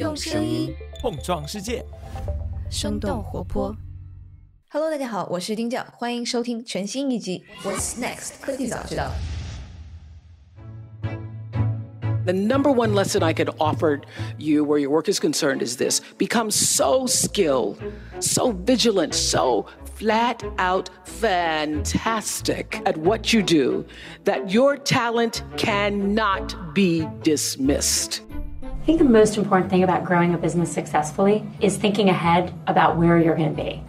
用声音碰撞世界，生动活泼。Hello，大家好，我是丁教，欢迎收听全新一集《What's Next 科技早知道》。 The number one lesson I could offer you where your work is concerned is this become so skilled, so vigilant, so flat out fantastic at what you do that your talent cannot be dismissed. I think the most important thing about growing a business successfully is thinking ahead about where you're going to be.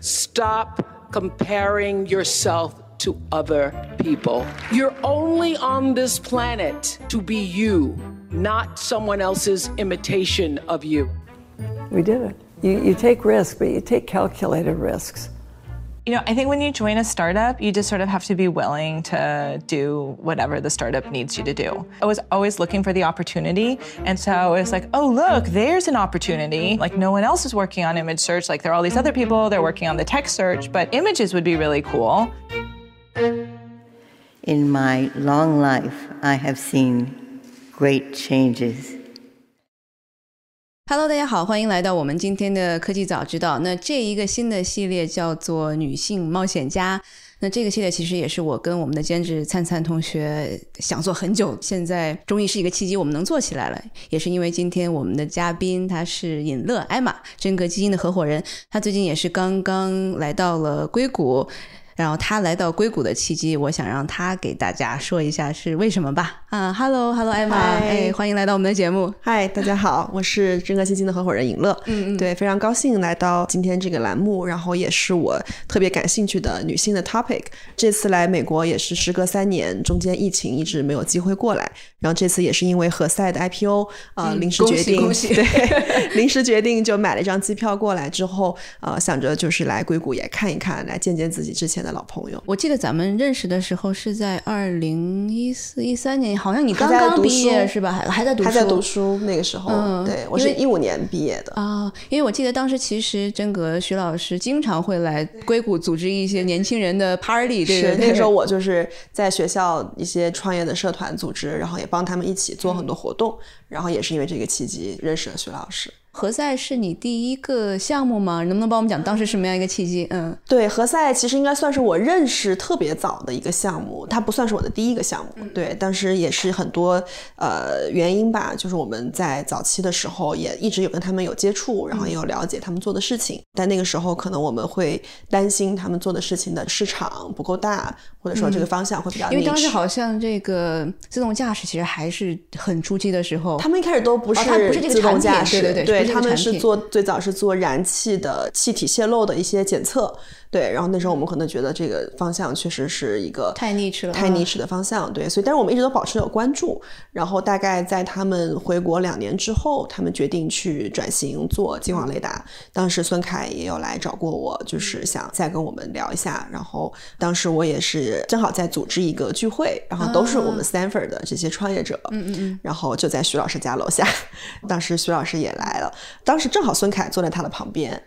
Stop comparing yourself to other people. You're only on this planet to be you, not someone else's imitation of you. We did it. You, you take risks, but you take calculated risks. You know, I think when you join a startup, you just sort of have to be willing to do whatever the startup needs you to do. I was always looking for the opportunity. And so I was like, oh, look, there's an opportunity. Like, no one else is working on image search. Like, there are all these other people, they're working on the text search, but images would be really cool. In my long life, I have seen great changes. Hello，大家好，欢迎来到我们今天的科技早知道。那这一个新的系列叫做“女性冒险家”。那这个系列其实也是我跟我们的兼职灿灿同学想做很久，现在终于是一个契机，我们能做起来了。也是因为今天我们的嘉宾他是尹乐艾玛，真格基金的合伙人，他最近也是刚刚来到了硅谷。然后他来到硅谷的契机，我想让他给大家说一下是为什么吧。啊哈喽哈喽，艾玛，哎，欢迎来到我们的节目。嗨，大家好，我是真格基金的合伙人尹乐。嗯嗯，对，非常高兴来到今天这个栏目，然后也是我特别感兴趣的女性的 topic。这次来美国也是时隔三年，中间疫情一直没有机会过来，然后这次也是因为何赛的 IPO 啊、呃嗯临时决定，恭喜对，临时决定就买了一张机票过来之后，呃，想着就是来硅谷也看一看，来见见自己之前的老朋友。我记得咱们认识的时候是在二零一四一三年，好像你刚刚毕业是吧？还还在读书，还在读书那个时候，嗯对我是一五年毕业的。啊、因为我记得当时其实真格徐老师经常会来硅谷组织一些年轻人的 party，对对对，是那时候 我就是在学校一些创业的社团组织，然后也帮他们一起做很多活动，然后也是因为这个契机认识了徐老师。何赛是你第一个项目吗？能不能帮我们讲当时什么样一个契机？嗯，对，何赛其实应该算是我认识特别早的一个项目，它不算是我的第一个项目，对，当时也是很多呃原因吧，就是我们在早期的时候也一直有跟他们有接触，然后也有了解他们做的事情，但那个时候可能我们会担心他们做的事情的市场不够大，或者说这个方向会比较因为当时好像这个自动驾驶其实还是很初期的时候，他们一开始都不是不是这个自动产品驾驶，对对对不他们是做最早是做燃气的气体泄漏的一些检测，对，然后那时候我们可能觉得这个方向确实是一个太 niche 了太嗯。niche 的方向，对，所以但是我们一直都保持有关注，然后大概在他们回国两年之后，他们决定去转型做金网雷达，当时孙凯也有来找过我，就是想再跟我们聊一下，然后当时我也是正好在组织一个聚会，然后都是我们 Stanford 的这些创业者，嗯嗯嗯，然后就在徐老师家楼下，当时徐老师也来了，当时正好孙凯坐在他的旁边。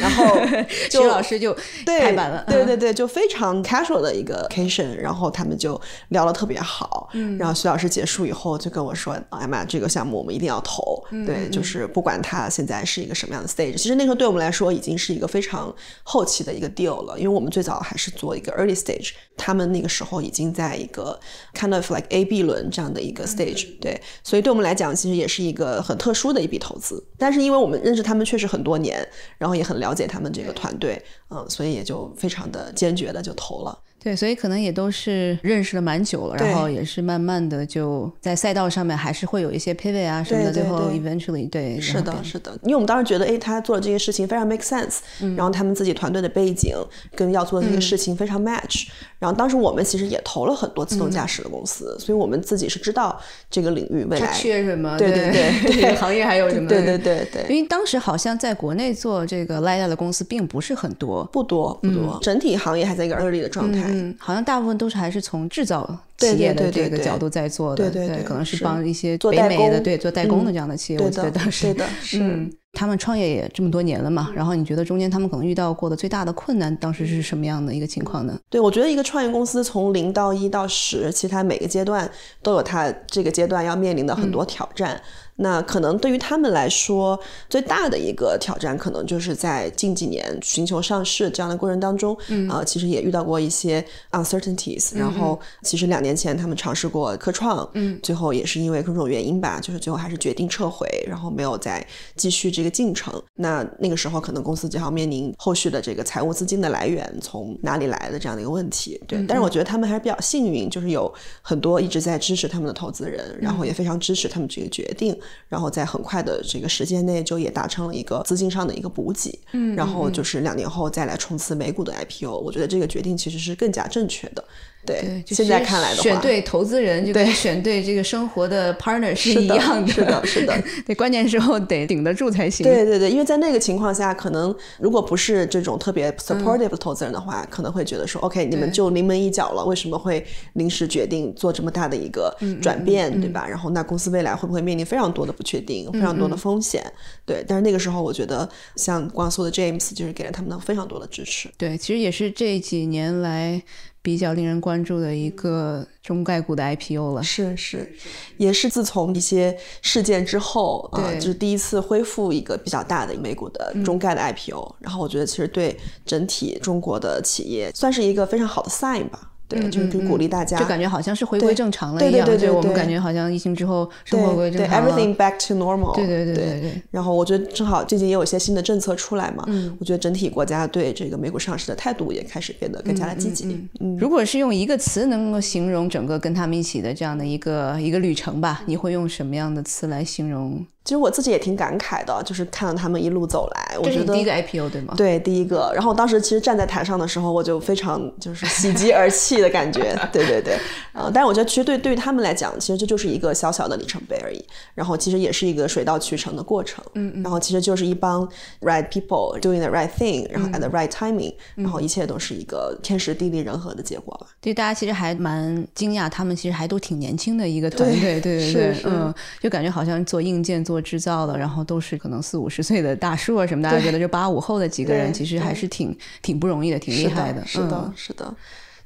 然后 徐老师就对开板了，嗯。对对对，就非常 casual 的一个 occasion，然后他们就聊得特别好，嗯，然后徐老师结束以后就跟我说，哎妈，这个项目我们一定要投，嗯对，就是不管它现在是一个什么样的 stage，其实那时候对我们来说已经是一个非常后期的一个 deal 了，因为我们最早还是做一个 early stage，他们那个时候已经在一个 kind of like A B 轮这样的一个 stage，、对，所以对我们来讲其实也是一个很特殊的一笔投资，但是因为我们认识他们确实很多年，然后也很了解他们这个团队，嗯，所以也就非常的坚决的就投了。对，所以可能也都是认识了蛮久了，然后也是慢慢的就在赛道上面还是会有一些 pivot 啊什么的，最后对。eventually 对，是的，是的，因为我们当时觉得，哎，他做的这些事情非常 make sense，、然后他们自己团队的背景跟要做的这些事情非常 match，、然后当时我们其实也投了很多自动驾驶的公司，所以我们自己是知道这个领域未它来缺什么？对对对 这个行业还有什么？对对对对。因为当时好像在国内做这个 LiDAR 的公司并不是很多，不多不多，整体行业还在一个 early 的状态。嗯，好像大部分都是还是从制造企业的对对对这个角度在做的，对对对可能是是帮一些做代北美的工对做代工的嗯这样的企业，对我觉得的当 时是。嗯，他们创业也这么多年了嘛，然后你觉得中间他们可能遇到过的最大的困难，当时是什么样的一个情况呢？对，我觉得一个创业公司从零到一到十，其实它每个阶段都有它这个阶段要面临的很多挑战。那可能对于他们来说，最大的一个挑战，可能就是在近几年寻求上市这样的过程当中，嗯、呃，其实也遇到过一些 uncertainties、然后，其实两年前他们尝试过科创，嗯，最后也是因为各种原因吧，就是最后还是决定撤回，然后没有再继续这个进程。那那个时候，可能公司就要面临后续的这个财务资金的来源从哪里来的这样的一个问题。对，但是我觉得他们还是比较幸运，就是有很多一直在支持他们的投资人，然后也非常支持他们这个决定。然后在很快的这个时间内就也达成了一个资金上的一个补给，嗯，然后就是两年后再来冲刺美股的 IPO，我觉得这个决定其实是更加正确的。对，就现在看来的话，选对投资人就跟对选对这个生活的 partner 是一样的是的是的 对，关键时候得顶得住才行。对对对，因为在那个情况下，可能如果不是这种特别 supportive 的投资人的话，可能会觉得说，OK，你们就临门一脚了，为什么会临时决定做这么大的一个转变，对吧？然后那公司未来会不会面临非常多的不确定，非常多的风险？对，但是那个时候，我觉得像光速的 James 就是给了他们非常多的支持。对，其实也是这几年来比较令人关注的一个中概股的 IPO 了。是是，也是自从一些事件之后啊、对就是第一次恢复一个比较大的美股的中概的 IPO，、然后我觉得其实对整体中国的企业算是一个非常好的 sign 吧。对，就是鼓励大家，就感觉好像是回归正常了一样，对对对对我们感觉好像疫情之后生活回归对对正常了。，everything back to normal。对对对对对对然后我觉得正好最近也有一些新的政策出来嘛，嗯，我觉得整体国家对这个美股上市的态度也开始变得更加的积极。嗯如果是用一个词能够形容整个跟他们一起的这样的一个一个旅程吧，你会用什么样的词来形容？其实我自己也挺感慨的，就是看到他们一路走来，我觉得这是第一个 IPO 对吗？对，第一个。然后当时其实站在台上的时候，我就非常就是喜极而泣的感觉。对对对，呃，但是我觉得其实对对于他们来讲，其实这就是一个小小的里程碑而已。然后其实也是一个水到渠成的过程。嗯嗯。然后其实就是一帮 right people doing the right thing，然后 at the right timing，、然后一切都是一个天时地利人和的结果吧。对，大家其实还蛮惊讶，他们其实还都挺年轻的一个团队，对对是对，是嗯，就感觉好像做硬件、做制造的，然后都是可能四五十岁的大叔啊什么，大家觉得这八五后的几个人其实还是挺挺不容易的，挺厉害的是的，嗯是的。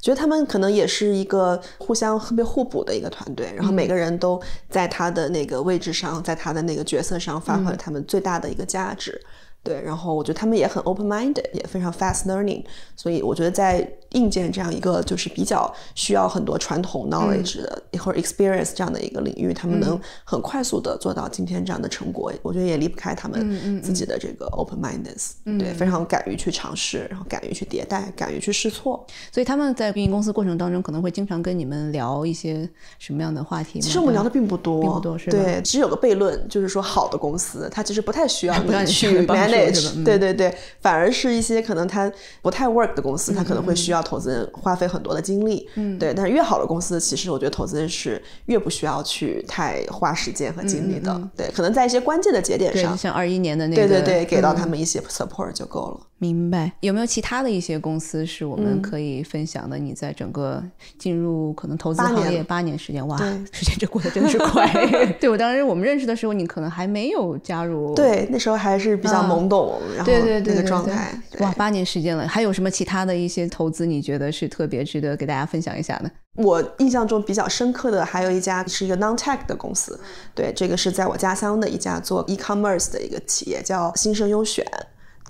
觉得他们可能也是一个互相特别互补的一个团队，然后每个人都在他的那个位置上，在他的那个角色上发挥了他们最大的一个价值。对，然后我觉得他们也很 open minded，也非常 fast learning，所以我觉得在硬件这样一个就是比较需要很多传统 knowledge 的、或者 experience 这样的一个领域，他们能很快速的做到今天这样的成果，我觉得也离不开他们自己的这个 open mindedness，、对，非常敢于去尝试，然后敢于去迭代，敢于去试错。所以他们在运营公司过程当中，可能会经常跟你们聊一些什么样的话题吗？其实我们聊的并不多，并不多是吧？对，只有个悖论，就是说好的公司，它其实不太需要 你你去 manage，嗯。对对对，反而是一些可能它不太 work 的公司，它可能会需要投资人花费很多的精力，嗯，对。但是越好的公司，其实我觉得投资人是越不需要去太花时间和精力的，对，可能在一些关键的节点，上，像二一年的那个，对对对，给到嗯他们一些 support 就够了。明白。有没有其他的一些公司是我嗯们可以分享的？你在整个进入可能投资行业八年时间，哇，时间这过得真的是快。对我当时我们认识的时候，你可能还没有加入。对，那时候还是比较懵懂，然后对对对那个状态，对哇，八年时间了，还有什么其他的一些投资？你觉得是特别值得给大家分享一下的？我印象中比较深刻的还有一家是一个 non-tech 的公司，对，这个是在我家乡的一家做 e-commerce 的一个企业，叫新生优选。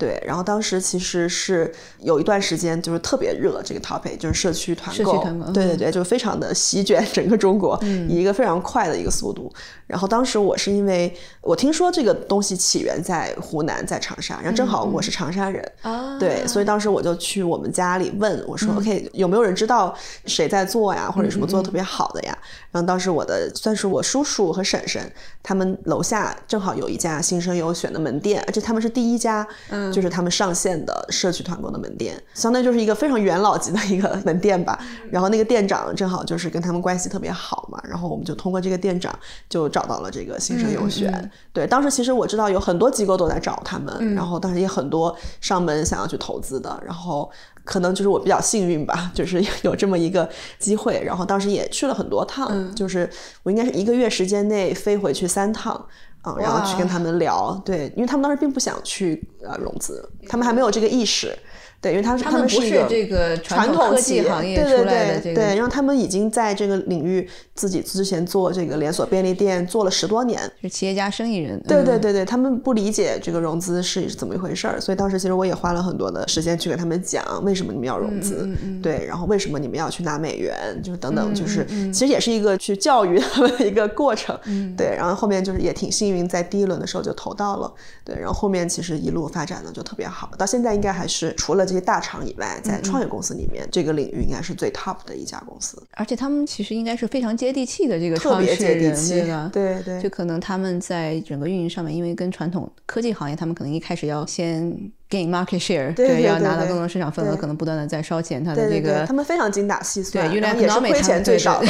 对，然后当时其实是有一段时间就是特别热这个 topic，就是社区团购，社区团购嗯对对对，就非常的席卷整个中国，以一个非常快的一个速度。然后当时我是因为我听说这个东西起源在湖南，在长沙，然后正好我是长沙人，啊。对，所以当时我就去我们家里问我说、OK，有没有人知道谁在做呀，或者什么做的特别好的呀？然后当时我的算是我叔叔和婶婶，他们楼下正好有一家新生优选的门店，而且他们是第一家，就是他们上线的社区团购的门店，相当于就是一个非常元老级的一个门店吧。然后那个店长正好就是跟他们关系特别好嘛，然后我们就通过这个店长就找找到了这个新生优选。对，当时其实我知道有很多机构都在找他们，然后当时也很多上门想要去投资的，然后可能就是我比较幸运吧，就是有这么一个机会，然后当时也去了很多趟，就是我应该是一个月时间内飞回去三趟。啊，然后去跟他们聊，对，因为他们当时并不想去呃融资，他们还没有这个意识。对，因为他他们不是这个传统科技行业出来的这个，对，然后他们已经在这个领域自己之前做这个连锁便利店做了十多年，是企业家生意人。对对对对，他们不理解这个融资是怎么一回事儿，所以当时其实我也花了很多的时间去给他们讲为什么你们要融资，对，然后为什么你们要去拿美元，就是等等，就是其实也是一个去教育他们的一个过程，对，然后后面就是也挺幸运，在第一轮的时候就投到了，对，然后后面其实一路发展的就特别好，到现在应该还是除了这些大厂以外。在创业公司里面，这个领域应该是最 top 的一家公司，而且他们其实应该是非常接地气的这个特别接地气，对对，就可能他们在整个运营上面，因为跟传统科技行业，他们可能一开始要先 gain market share，对，要拿到更多市场份额，可能不断的在烧钱，他的这个他们非常精打细算，对，也是亏钱最少的。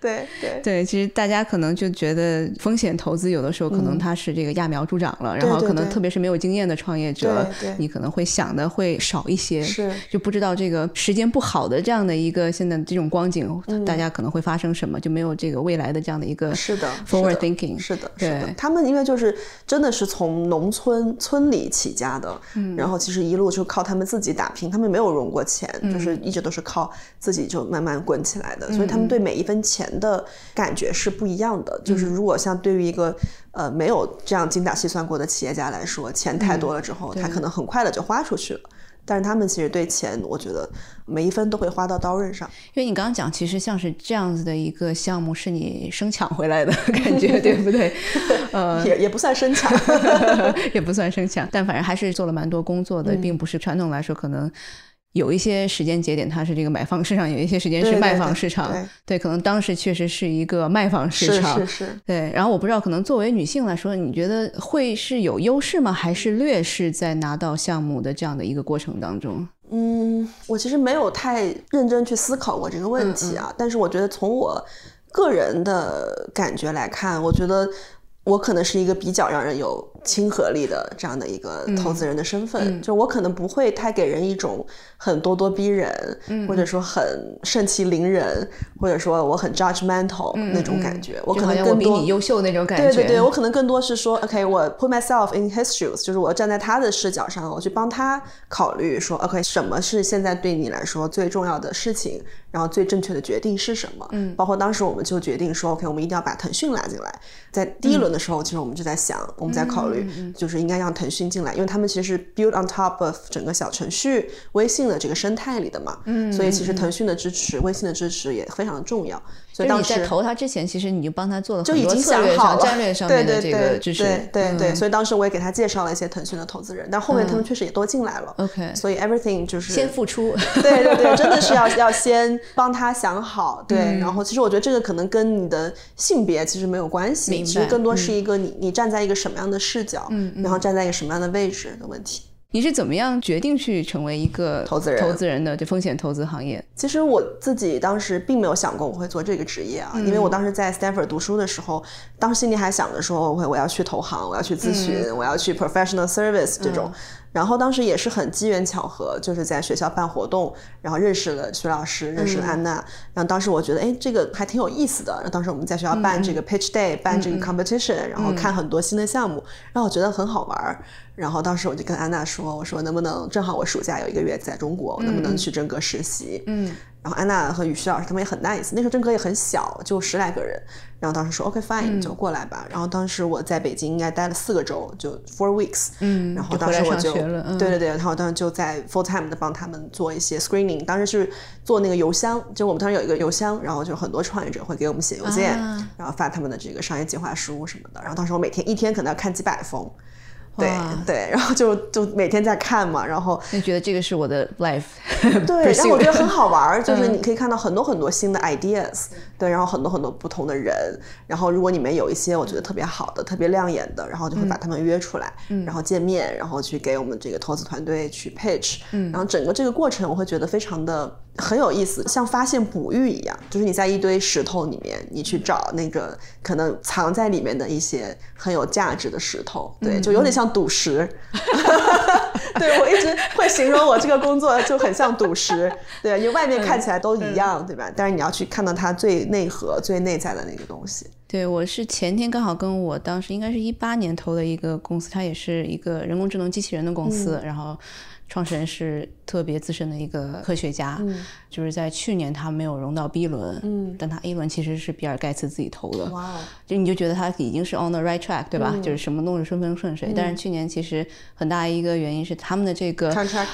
对。对对，其实大家可能就觉得风险投资有的时候可能它是这个揠苗助长了，然后可能特别是没有经验的创业者，你可能会想的会少一些，是。就不知道这个时间不好的这样的一个现在这种光景，大家可能会发生什么，就没有这个未来的这样的一个是的 forward thinking，是的，是的。他们因为就是真的是从农村村里起家的，然后其实一路就靠他们自己打拼，他们没有融过钱，就是一直都是靠自己就慢慢滚起来的，所以他们对每一分钱。的感觉是不一样的，就是如果像对于一个呃没有这样精打细算过的企业家来说，钱太多了之后，他可能很快的就花出去了。但是他们其实对钱，我觉得每一分都会花到刀刃上。因为你刚刚讲，其实像是这样子的一个项目，是你生抢回来的感觉，对不对？呃，也也不算生抢，也不算生抢，但反正还是做了蛮多工作的，并不是传统来说可能。有一些时间节点，它是这个买方市场；有一些时间是卖方市场。对，可能当时确实是一个卖方市场。是是是。对，然后我不知道，可能作为女性来说，你觉得会是有优势吗？还是劣势在拿到项目的这样的一个过程当中？嗯，我其实没有太认真去思考过这个问题啊。但是我觉得从我个人的感觉来看，我觉得。我可能是一个比较让人有亲和力的这样的一个投资人的身份，就我可能不会太给人一种很咄咄逼人，或者说很盛气凌人，或者说我很 judgmental 那种感觉。我可能更比你优秀那种感觉。对对对，我可能更多是说，OK，我 put myself in his shoes，就是我站在他的视角上，我去帮他考虑说，OK，什么是现在对你来说最重要的事情。然后最正确的决定是什么？嗯，包括当时我们就决定说，OK，我们一定要把腾讯拉进来。在第一轮的时候，其实我们就在想，我们在考虑，就是应该让腾讯进来，因为他们其实是 build on top of 整个小程序微信的这个生态里的嘛。嗯，所以其实腾讯的支持、微信的支持也非常的重要。所以你在投他之前，其实你就帮他做了就已经想好了战略上面的这个支持。对对对，所以当时我也给他介绍了一些腾讯的投资人，但后面他们确实也都进来了。OK，所以 everything 就是先付出。对对对，真的是要 要先帮他想好。对，然后其实我觉得这个可能跟你的性别其实没有关系，其实更多是一个你你站在一个什么样的视角，然后站在一个什么样的位置的问题。你是怎么样决定去成为一个投资人？投资人的就风险投资行业？其实我自己当时并没有想过我会做这个职业啊，因为我当时在 Stanford 读书的时候，当时心里还想着说，我会我要去投行，我要去咨询，我要去 professional service 这种。然后当时也是很机缘巧合，就是在学校办活动，然后认识了徐老师，认识了安娜。然后当时我觉得，哎，这个还挺有意思的。然后当时我们在学校办这个 pitch day，办这个 competition，然后看很多新的项目，让我觉得很好玩儿。然后当时我就跟安娜说，我说能不能正好我暑假有一个月在中国，我能不能去真格实习？嗯。然后安娜和雨旭老师他们也很 nice，那时候正哥也很小，就十来个人。然后当时说 OK fine，就过来吧。然后当时我在北京应该待了四个周，就 four weeks。嗯，然后当时我就对对对，然后当时就在 full time 的帮他们做一些 screening。当时是做那个邮箱，就我们当时有一个邮箱，然后就很多创业者会给我们写邮件，然后发他们的这个商业计划书什么的。然后当时我每天一天可能要看几百封。对对，然后就就每天在看嘛，然后就觉得这个是我的 life，对，然后我觉得很好玩就是你可以看到很多很多新的 ideas，对，然后很多很多不同的人，然后如果里面有一些我觉得特别好的、特别亮眼的，然后就会把他们约出来，嗯。然后见面，然后去给我们这个投资团队去 pitch，然后整个这个过程我会觉得非常的很有意思，像发现哺育一样，就是你在一堆石头里面，你去找那个可能藏在里面的一些很有价值的石头，对，就有点像赌石。对我一直会形容我这个工作就很像赌石，对，因为外面看起来都一样，对吧？但是你要去看到它最内核、最内在的那个东西。对，我是前天刚好跟我当时应该是一八年投的一个公司，它也是一个人工智能机器人的公司，然后创始人是特别资深的一个科学家，就是在去年他没有融到 B 轮，嗯，但他 A 轮其实是比尔盖茨自己投的，哇哦，就你就觉得他已经是 on the right track，对吧？就是什么都是顺风顺水。但是去年其实很大一个原因是他们的这个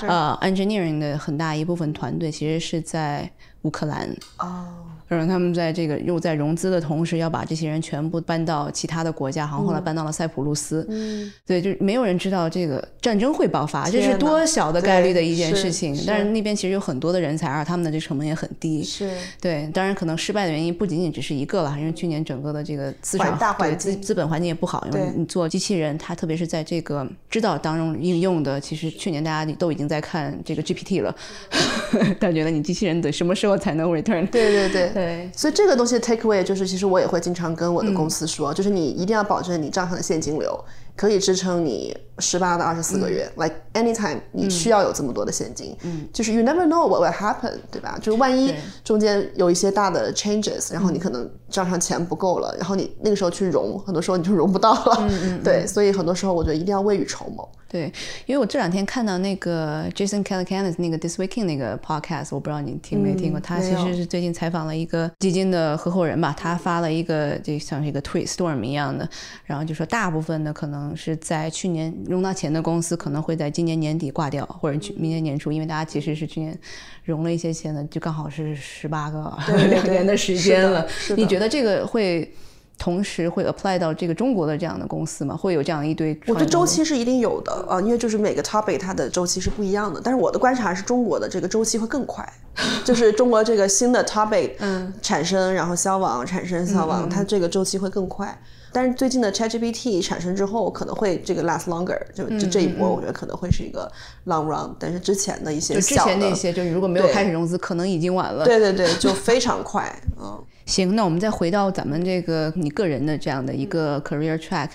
呃 engineering 的很大一部分团队其实是在乌克兰。哦，然后他们在这个又在融资的同时，要把这些人全部搬到其他的国家，好像后来搬到了塞浦路斯。嗯，对，就是没有人知道这个战争会爆发，这是多小的概率的一件是事情。但是那边其实有很多的人才，而他们的这成本也很低。是对，当然可能失败的原因不仅仅只是一个了，因为去年整个的这个资产环大对环境资资本环境也不好，因为对你做机器人，它特别是在这个知道当中应用的，其实去年大家都已经在看这个 GPT 了，大家觉得你机器人得什么时候才能 return？对对对。对所以这个东西 take away 就是，其实我也会经常跟我的公司说，就是你一定要保证你账上的现金流可以支撑你十八到二十四个月、l i k e anytime 你需要有这么多的现金，嗯，就是 you never know what will happen，对吧？就是万一中间有一些大的 changes，然后你可能账上钱不够了，然后你那个时候去融，很多时候你就融不到了，对，所以很多时候我觉得一定要未雨绸缪。对，因为我这两天看到那个 Jason Calacanis 那个 This Week in 那个 podcast，我不知道你听没听过，他其实是最近采访了一个基金的合伙人吧，他发了一个就像是一个 tweet storm 一样的，然后就说大部分的可能是在去年融到钱的公司，可能会在今年年底挂掉，或者去明年年初，因为大家其实是去年融了一些钱的，就刚好是十八个两年的时间了。你觉得这个会？同时会 apply 到这个中国的这样的公司吗？会有这样一堆？我觉得周期是一定有的啊、呃因为就是每个 topic 它的周期是不一样的。但是我的观察是中国的这个周期会更快，就是中国这个新的 topic 嗯产生，然后消亡，产生消亡，它这个周期会更快。但是最近的 ChatGPT 产生之后，可能会这个 last longer，就就这一波，我觉得可能会是一个 long run。但是之前的一些就之小的，前那些，就是如果没有开始融资，可能已经晚了。对对对，就非常快，嗯。行，那我们再回到咱们这个你个人的这样的一个 career track，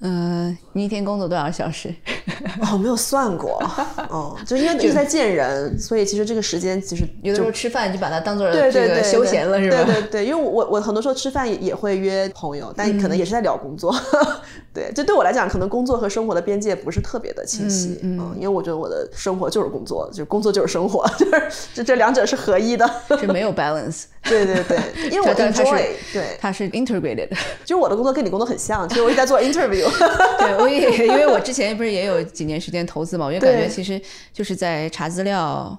呃，你一天工作多少小时？哦，没有算过，哦，就因为一直在见人，所以其实这个时间其实有的时候吃饭就把它当做这个休闲了，是吧？对对对，因为我我很多时候吃饭也也会约朋友，但可能也是在聊工作。对，这对我来讲，可能工作和生活的边界不是特别的清晰。嗯因为我觉得我的生活就是工作，就是工作就是生活，就是这这两者是合一的。是没有 balance。对对对，因为我它它是 enjoy，对，他是 integrated。就是我的工作跟你工作很像，其实我一直在做 interview。对，我也因为我之前不是也有几年时间投资嘛，我就感觉其实就是在查资料。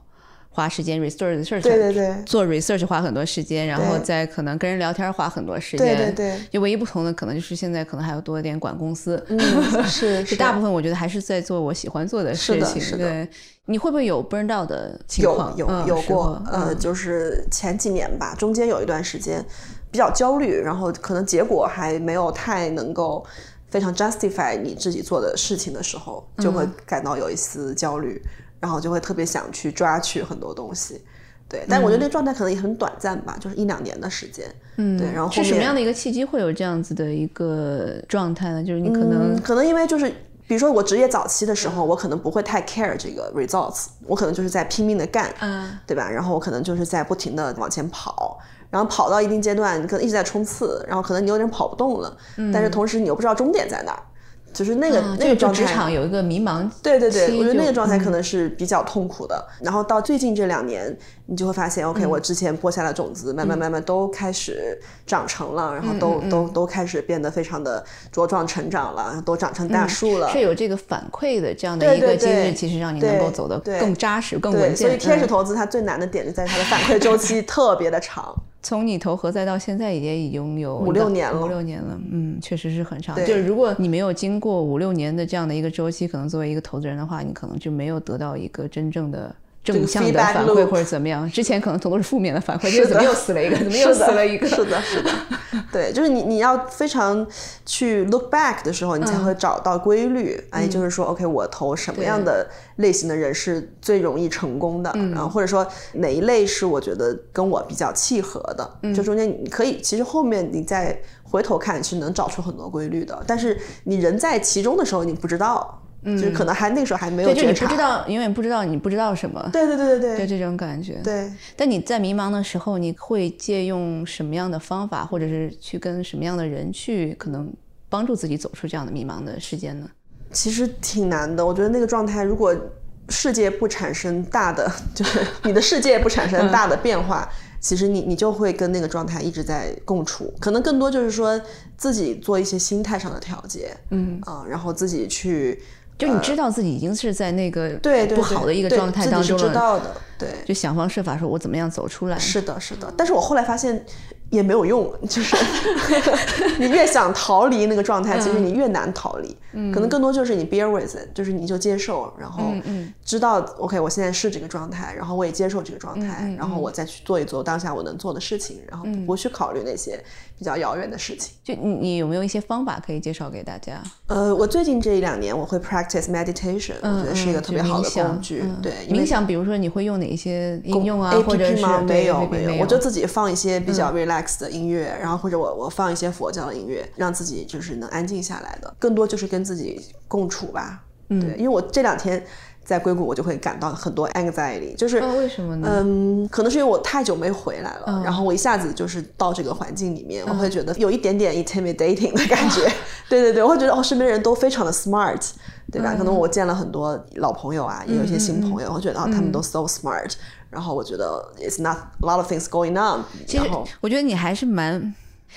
花时间 research research，对对。对。做 research 花很多时间，然后对。再可能跟人聊天花很多时间。对对对。就唯一不同的可能就是现在可能还要多一点管公司。嗯，是 是。大部分我觉得还是在做我喜欢做的事情。是的是的。对，你会不会有 burned out 的情况？有有有过呃，嗯。就是前几年吧，中间有一段时间比较焦虑，然后可能结果还没有太能够非常 justify 你自己做的事情的时候，就会嗯。感到有一丝焦虑，然后就会特别想去抓取很多东西。对，但我觉得那个状态可能也很短暂吧，就是一两年的时间。嗯，对，然后后是什么样的一个契机会有这样子的一个状态呢？就是你可能嗯，可能因为就是，比如说我职业早期的时候，我可能不会太 care 这个 results，我可能就是在拼命的干，嗯，对吧？然后我可能就是在不停的往前跑，然后跑到一定阶段，你可能一直在冲刺，然后可能你有点跑不动了，嗯但是同时你又不知道终点在哪儿，就是那个、嗯那个状态。职场有一个迷茫期，对对对，我觉得那个状态可嗯能是比较痛苦的。然后到最近这两年，你就会发现，OK，、我之前播下的种子，慢慢慢慢都开始长成了，然后都、都都开始变得非常的茁壮成长了，都长成大树了。是有这个反馈的这样的一个机制，其实让你能够走得更扎实、更，稳健。所以天使嗯投资它最难的点就在于它的反馈周期 特别的长。从你投何在到现在也已经有五六年了五六年了，嗯，确实是很长。对就是如果你没有经过五六年的这样的一个周期，可能作为一个投资人的话，你可能就没有得到一个真正的。正向的反馈或者怎么样？之前可能很多是负面的反馈，就是怎么又死了一个，怎么又死了一个？是的，是的，对，就是你你要非常去 look back 的时候，你才嗯会找到规律。哎，就是说，OK，我投什么样的类型的人是最容易成功的，嗯然后或者说哪一类是我觉得跟我比较契合的，嗯就中间你可以，其实后面你再回头看是能找出很多规律的，但是你人在其中的时候你不知道，就是可能还那个时候还没有嗯对，就你不知道，永远不知道你不知道什么。对对对对对就这种感觉。对。但你在迷茫的时候，你会借用什么样的方法，或者是去跟什么样的人去，可能帮助自己走出这样的迷茫的时间呢？其实挺难的。我觉得那个状态，如果世界不产生大的，就是你的世界不产生大的变化，其实你你就会跟那个状态一直在共处。可能更多就是说自己做一些心态上的调节，嗯啊、然后自己去就你知道自己已经是在那个呃对对不好的一个状态当中了，知道的，对。就想方设法说我怎么样走出来。是的，是的，但是我后来发现也没有用，就是 你越想逃离那个状态，其实你越难逃离。可能更多就是你 bear with it，就是你就接受，然后知道 OK，我现在是这个状态，然后我也接受这个状态，然后我再去做一做当下我能做的事情，然后不去考虑那些比较遥远的事情。就你你有没有一些方法可以介绍给大家？呃，我最近这一两年我会 practice meditation，、我觉得是一个特别好的工具。嗯对，冥想，比如说你会用哪一些应用啊或者没有没有，我就自己放一些比较 relax 的音乐，然后或者我我放一些佛教的音乐，让自己就是能安静下来的，更多就是跟自己共处吧。对，因为我这两天在硅谷，我就会感到很多 anxiety，就是。哦，为什么呢？嗯，可能是因为我太久没回来了，然后我一下子就是到这个环境里面，我会觉得有一点点 intimidating 的感觉。对对对，我会觉得哦，身边人都非常的 smart，对吧？可能我见了很多老朋友啊，也有一些新朋友，我觉得哦，他们都 so smart，然后我觉得 it's not a lot of things going on，其实我觉得你还是蛮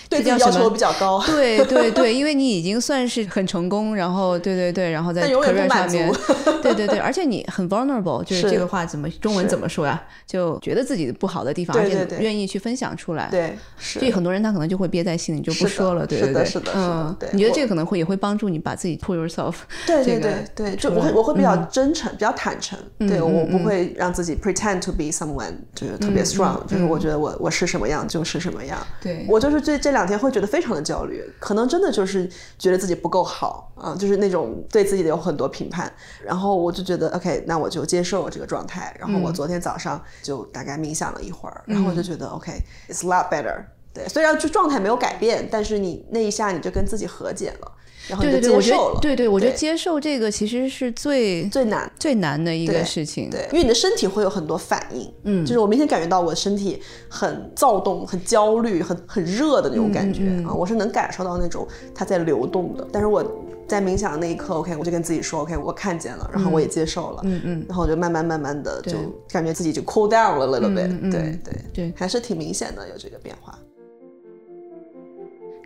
对自己要求比较高。对对对，因为你已经算是很成功，然后对对对，然后在上面，对对对，而且你很 vulnerable，就是是这个话怎么中文怎么说呀？就觉得自己不好的地方，愿意去分享出来。。对，是所以很多人他可能就会憋在心里就不说了，对对对，是的是的嗯对，你觉得这个可能会也会帮助你把自己 pull yourself，对对对对，就我会我会比较嗯真诚，比较坦诚。对我不会让自己 pretend to be someone，就是特别 strong，就是我觉得我我是什么样就是什么样。对我就是这这两天会觉得非常的焦虑，可能真的就是觉得自己不够好啊，就是那种对自己的有很多评判。然后我就觉得 OK，那我就接受这个状态。然后我昨天早上就大概冥想了一会儿，然后我就觉得 OK，it's a lot better。对，虽然就状态没有改变，但是你那一下你就跟自己和解了，然后你就对对对，我觉接受了。得对对，我觉得接受这个其实是最最难。最难的一个事情。对，因为你的身体会有很多反应，嗯，就是我明显感觉到我的身体很躁动、很焦虑、很很热的那种感觉、啊，我是能感受到那种它在流动的。但是我在冥想的那一刻，OK，我就跟自己说，OK，我看见了，然后我也接受了，嗯嗯，然后我就慢慢慢慢的就感觉自己就 cool down 了 little bit，、对对对。还是挺明显的有这个变化。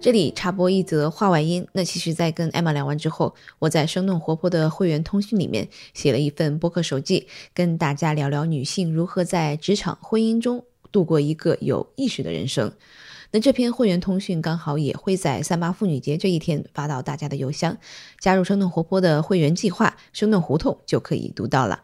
这里插播一则话外音。那其实，在跟艾玛聊完之后，我在生动活泼的会员通讯里面写了一份播客手记，跟大家聊聊女性如何在职场、婚姻中度过一个有意识的人生。那这篇会员通讯刚好也会在三八妇女节这一天发到大家的邮箱，加入生动活泼的会员计划，生动胡同就可以读到了。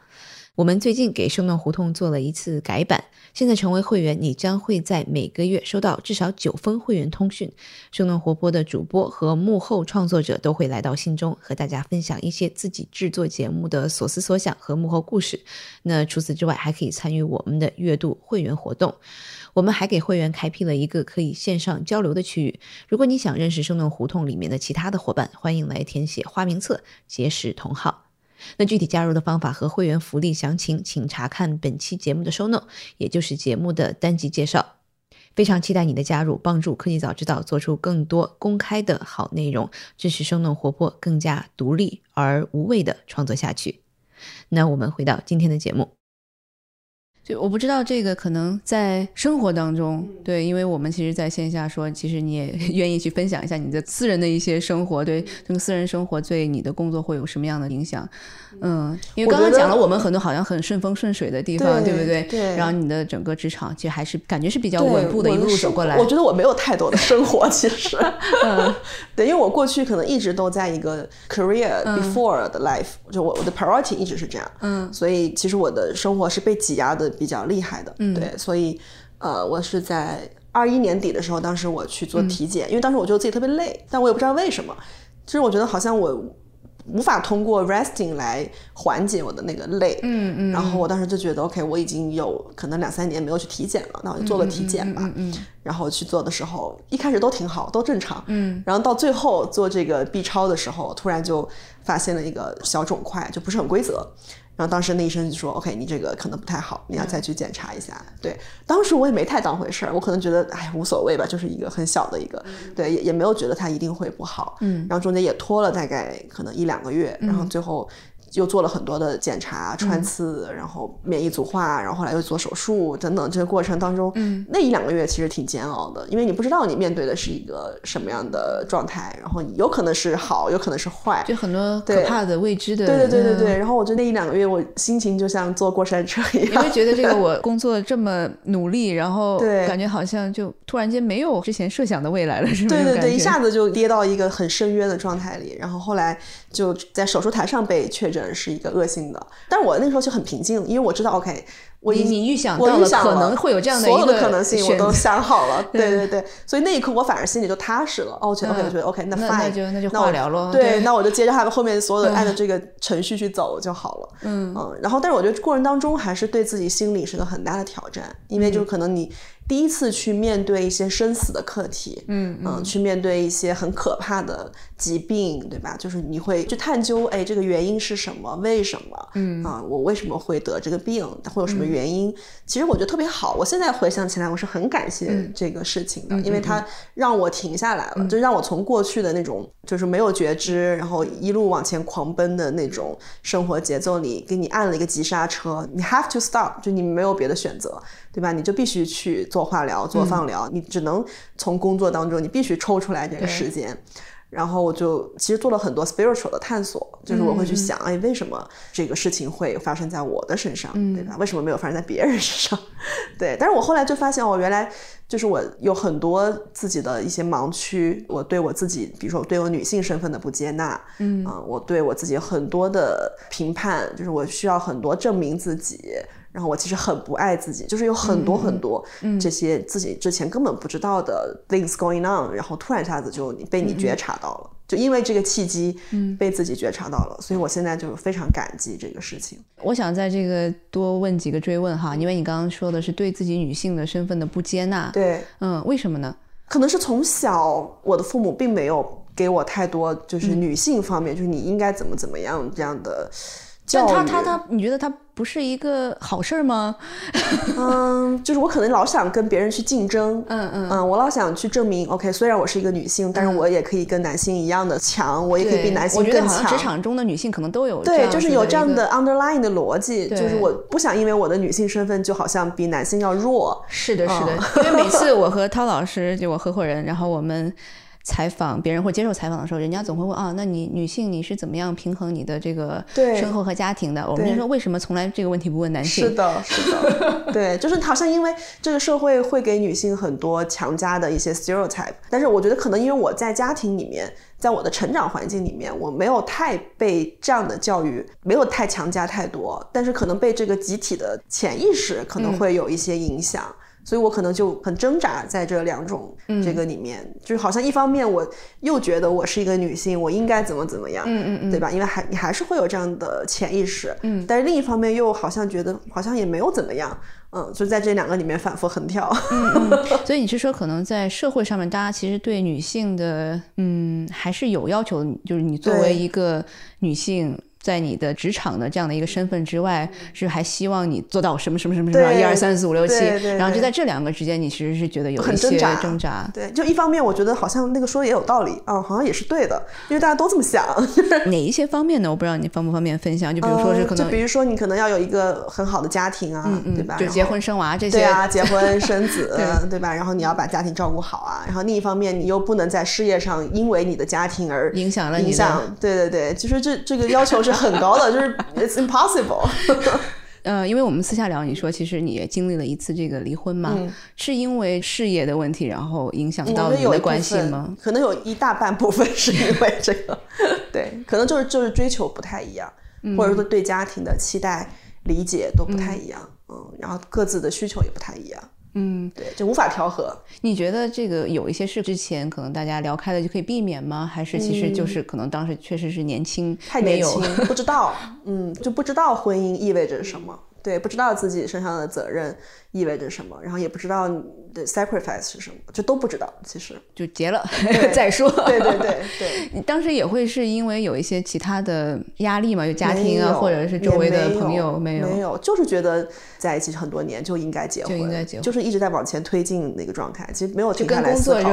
我们最近给生动胡同做了一次改版，现在成为会员，你将会在每个月收到至少九封会员通讯。生动活泼的主播和幕后创作者都会来到信中，和大家分享一些自己制作节目的所思所想和幕后故事。那除此之外，还可以参与我们的月度会员活动。我们还给会员开辟了一个可以线上交流的区域。如果你想认识生动胡同里面的其他的伙伴，欢迎来填写花名册，结识同好。那具体加入的方法和会员福利详情，请查看本期节目的 show no 也就是节目的单集介绍。非常期待你的加入，帮助科技早知道做出更多公开的好内容，支持生动活泼、更加独立而无畏的创作下去。那我们回到今天的节目。就我不知道这个可能在生活当中，对，因为我们其实在线下说，其实你也 愿意去分享一下你的私人的一些生活，对这个私人生活对你的工作会有什么样的影响？嗯，因为刚刚讲了我们很多好像很顺风顺水的地方，对不对？对。然后你的整个职场其实还是感觉是比较稳步的一路走过来。我觉得我没有太多的生活，其实，嗯，对，因为我过去可能一直都在一个 career before 的 life，就我我的 priority 一直是这样，嗯，所以其实我的生活是被挤压的比较厉害的，嗯，对，所以呃，我是在二一年底的时候，当时我去做体检，因为当时我觉得自己特别累，但我也不知道为什么，其实我觉得好像我。无法通过 resting 来缓解我的那个累，嗯嗯，然后我当时就觉得 OK，我已经有可能两三年没有去体检了，那我就做个体检吧，嗯，然后去做的时候，一开始都挺好，都正常，嗯，然后到最后做这个 B 超的时候，突然就发现了一个小肿块，就不是很规则。然后当时那医生就说：“OK，你这个可能不太好，你要再去检查一下。”对，当时我也没太当回事儿，我可能觉得哎无所谓吧，就是一个很小的一个，对，也也没有觉得它一定会不好。嗯，然后中间也拖了大概可能一两个月，然后最后。又做了很多的检查、穿刺，然后免疫组化，然后后来又做手术等等。这个过程当中，那一两个月其实挺煎熬的，因为你不知道你面对的是一个什么样的状态，然后有可能是好，有可能是坏，就很多可怕的未知的。对对对对对。然后我觉得那一两个月，我心情就像坐过山车一样。你会觉得这个我工作这么努力，然后感觉好像就突然间没有之前设想的未来了，是吗？对对对，一下子就跌到一个很深渊的状态里，然后后来就在手术台上被确诊。是一个恶性的，但是我那时候就很平静，因为我知道，OK，我已你预想到了可能会有这样的所有的可能性，我都想好了，对对对，所以那一刻我反而心里就踏实了。哦，我觉得 OK，我觉得 OK，那 fine，那就那就化疗了，对，那我就接着他们后面所有的按照这个程序去走就好了。嗯嗯，然后但是我觉得过程当中还是对自己心理是个很大的挑战，因为就是可能你。第一次去面对一些生死的课题，嗯嗯，去面对一些很可怕的疾病，对吧？就是你会去探究，哎，这个原因是什么？为什么？嗯啊，我为什么会得这个病？会有什么原因？其实我觉得特别好。我现在回想起来，我是很感谢这个事情的，因为它让我停下来了，就让我从过去的那种就是没有觉知，然后一路往前狂奔的那种生活节奏里，给你按了一个急刹车，你 have to stop，就你没有别的选择。对吧？你就必须去做化疗、做放疗，你只能从工作当中，你必须抽出来这个时间。然后我就其实做了很多 spiritual 的探索，就是我会去想，哎，为什么这个事情会发生在我的身上，对吧？为什么没有发生在别人身上？对。但是我后来就发现，我原来就是我有很多自己的一些盲区，我对我自己，比如说对我女性身份的不接纳，嗯，我对我自己很多的评判，就是我需要很多证明自己。然后我其实很不爱自己，就是有很多很多这些自己之前根本不知道的 things going on，然后突然一下子就被你觉察到了，就因为这个契机，被自己觉察到了，所以我现在就非常感激这个事情。我想在这个多问几个追问哈，因为你刚刚说的是对自己女性的身份的不接纳，对，嗯，为什么呢？可能是从小我的父母并没有给我太多就是女性方面，就是你应该怎么怎么样这样的。但他他他，你觉得他不是一个好事儿吗？嗯，就是我可能老想跟别人去竞争，嗯嗯嗯，我老想去证明，OK，虽然我是一个女性，但是我也可以跟男性一样的强，我也可以比男性更强。职场中的女性可能都有对，就是有这样的 underlying 的逻辑，就是我不想因为我的女性身份就好像比男性要弱。是的，是的，因为每次我和涛老师就我合伙人，然后我们。采访别人或接受采访的时候，人家总会问啊，那你女性你是怎么样平衡你的这个生活和家庭的？我们就说为什么从来这个问题不问男性？是的，是的，对，就是好像因为这个社会会给女性很多强加的一些 stereotype，但是我觉得可能因为我在家庭里面，在我的成长环境里面，我没有太被这样的教育，没有太强加太多，但是可能被这个集体的潜意识可能会有一些影响。所以我可能就很挣扎在这两种这个里面，就是好像一方面我又觉得我是一个女性，我应该怎么怎么样，嗯嗯嗯，对吧？因为还你还是会有这样的潜意识，嗯，但是另一方面又好像觉得好像也没有怎么样，嗯，就在这两个里面反复横跳。所以你是说，可能在社会上面，大家其实对女性的，嗯，还是有要求，就是你作为一个女性。在你的职场的这样的一个身份之外，是还希望你做到什么什么什么什么，对一二三四五六七然后就在这两个之间，你其实是觉得有一些很挣扎挣扎。对，就一方面我觉得好像那个说的也有道理啊，好像也是对的，因为大家都这么想。哪一些方面呢？我不知道你方不方便分享。就比如说是可能呃就比如说你可能要有一个很好的家庭啊，嗯对吧？就结婚生娃这些，对啊，结婚生子，对对吧？然后你要把家庭照顾好啊，然后另一方面你又不能在事业上因为你的家庭而影响了你的影响，对对对，其实这这个要求是很高的，就是 it's impossible。呃，因为我们私下聊，你说其实你也经历了一次这个离婚嘛，嗯是因为事业的问题，然后影响到你的关系吗？可能有一大半部分是因为这个，对，可能就是就是追求不太一样，嗯或者说对家庭的期待理解都不太一样，嗯，然后各自的需求也不太一样，嗯，对，就无法调和。你觉得这个有一些事之前可能大家聊开了就可以避免吗？还是其实就是可能当时确实是年轻，嗯太年轻，不知道，嗯，就不知道婚姻意味着什么，对，不知道自己身上的责任意味着什么，然后也不知道你的 sacrifice 是什么，就都不知道。其实，就结了 再说。对对对对，你当时也会是因为有一些其他的压力嘛，有家庭啊，或者是周围的朋友没有？没有，就是觉得在一起很多年就应该结婚，就应该结婚就是一直在往前推进那个状态，其实没有停跟下来思考。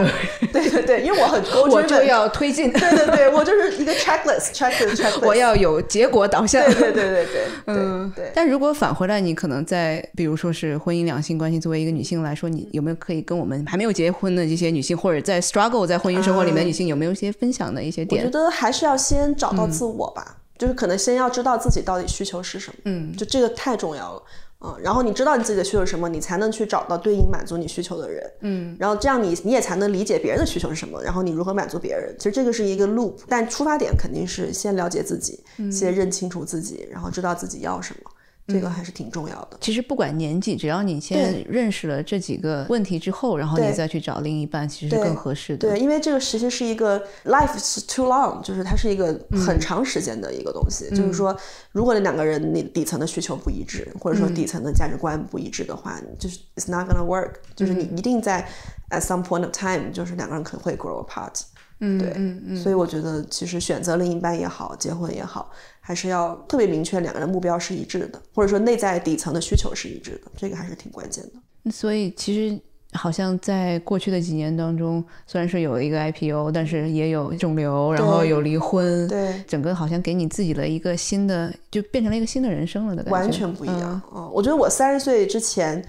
对对对，因为我很 我就要推进，对对对，我就是一个 checklist，checklist checklist，我要有结果导向。对对对对对，嗯，对。但如果返回来，你可能在比如说是婚姻两性关系，作为一个女性来说，你有没有可以跟我们还没有结婚的这些女性，或者在 struggle 在婚姻生活里面的女性，有没有一些分享的一些点我觉？得还是要先找到自我吧，就是可能先要知道自己到底需求是什么，嗯，就这个太重要了。嗯，然后你知道你自己的需求是什么，你才能去找到对应满足你需求的人，嗯，然后这样你你也才能理解别人的需求是什么，然后你如何满足别人。其实这个是一个 loop，但出发点肯定是先了解自己，嗯先认清楚自己，然后知道自己要什么，这个还是挺重要的。其实不管年纪，只要你先认识了这几个问题之后，然后你再去找另一半，其实是更合适的。对，因为这个其实是一个 life is too long，就是它是一个嗯很长时间的一个东西。就是说，如果那两个人你底层的需求不一致，或者说嗯底层的价值观不一致的话，就是 it's not gonna work。就是嗯你一定在 at some point of time，就是两个人可能会 grow apart。嗯，对，嗯嗯，所以我觉得其实选择另一半也好，结婚也好，还是要特别明确两个人目标是一致的，或者说内在底层的需求是一致的，这个还是挺关键的。所以其实好像在过去的几年当中，虽然是有一个 IPO，但是也有肿瘤，然后有离婚，对，整个好像给你自己了一个新的，就变成了一个新的人生了的感觉，完全不一样。嗯，我觉得我三十岁之前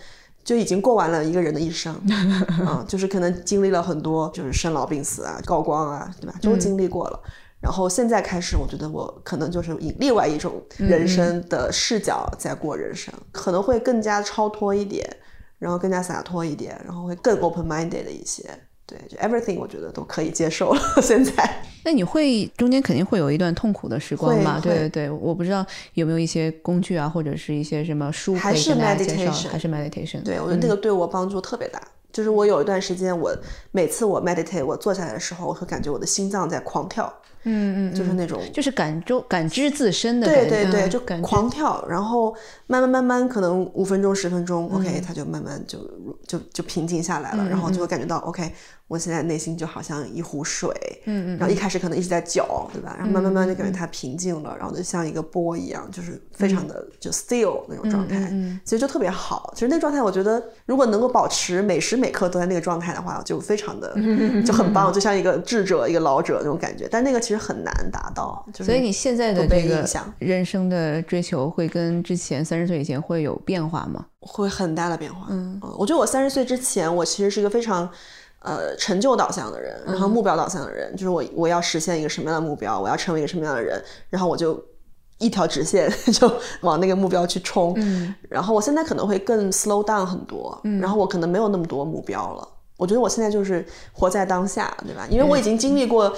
就已经过完了一个人的一生，嗯，就是可能经历了很多，就是生老病死啊、高光啊，对吧？都经历过了。然后现在开始，我觉得我可能就是以另外一种人生的视角在过人生，可能会更加超脱一点，然后更加洒脱一点，然后会更 open minded 的一些。对，就 everything 我觉得都可以接受了。现在那你会中间肯定会有一段痛苦的时光嘛？对对对，我不知道有没有一些工具啊，或者是一些什么书还是，meditation 还是 meditation？对，我觉得那个对我帮助特别大。就是我有一段时间，我每次我 meditate，我坐下来的时候，我会感觉我的心脏在狂跳，嗯嗯，就是那种就是感中感知自身的感觉，对对对，就狂跳，然后慢慢慢慢，可能五分钟十分钟，OK，嗯它就慢慢就就就平静下来了，然后就会感觉到 OK，我现在内心就好像一壶水，嗯嗯然后一开始可能一直在搅，对吧？然后慢慢慢就感觉它平静了，然后就像一个波一样，就是非常的就 still 那种状态，嗯其实就特别好。其实那状态，我觉得如果能够保持每时每刻都在那个状态的话，就非常的 就很棒，就像一个智者、一个老者那种感觉。但那个其实很难达到，就是所以你现在的这个人生的追求会跟之前三十岁以前会有变化吗？会很大的变化。嗯，我觉得我三十岁之前，我其实是一个非常呃成就导向的人，然后目标导向的人，就是我我要实现一个什么样的目标，我要成为一个什么样的人，然后我就。一条直线 就往那个目标去冲，嗯，然后我现在可能会更 slow down 很多，嗯，然后我可能没有那么多目标了。我觉得我现在就是活在当下，对吧？因为我已经经历过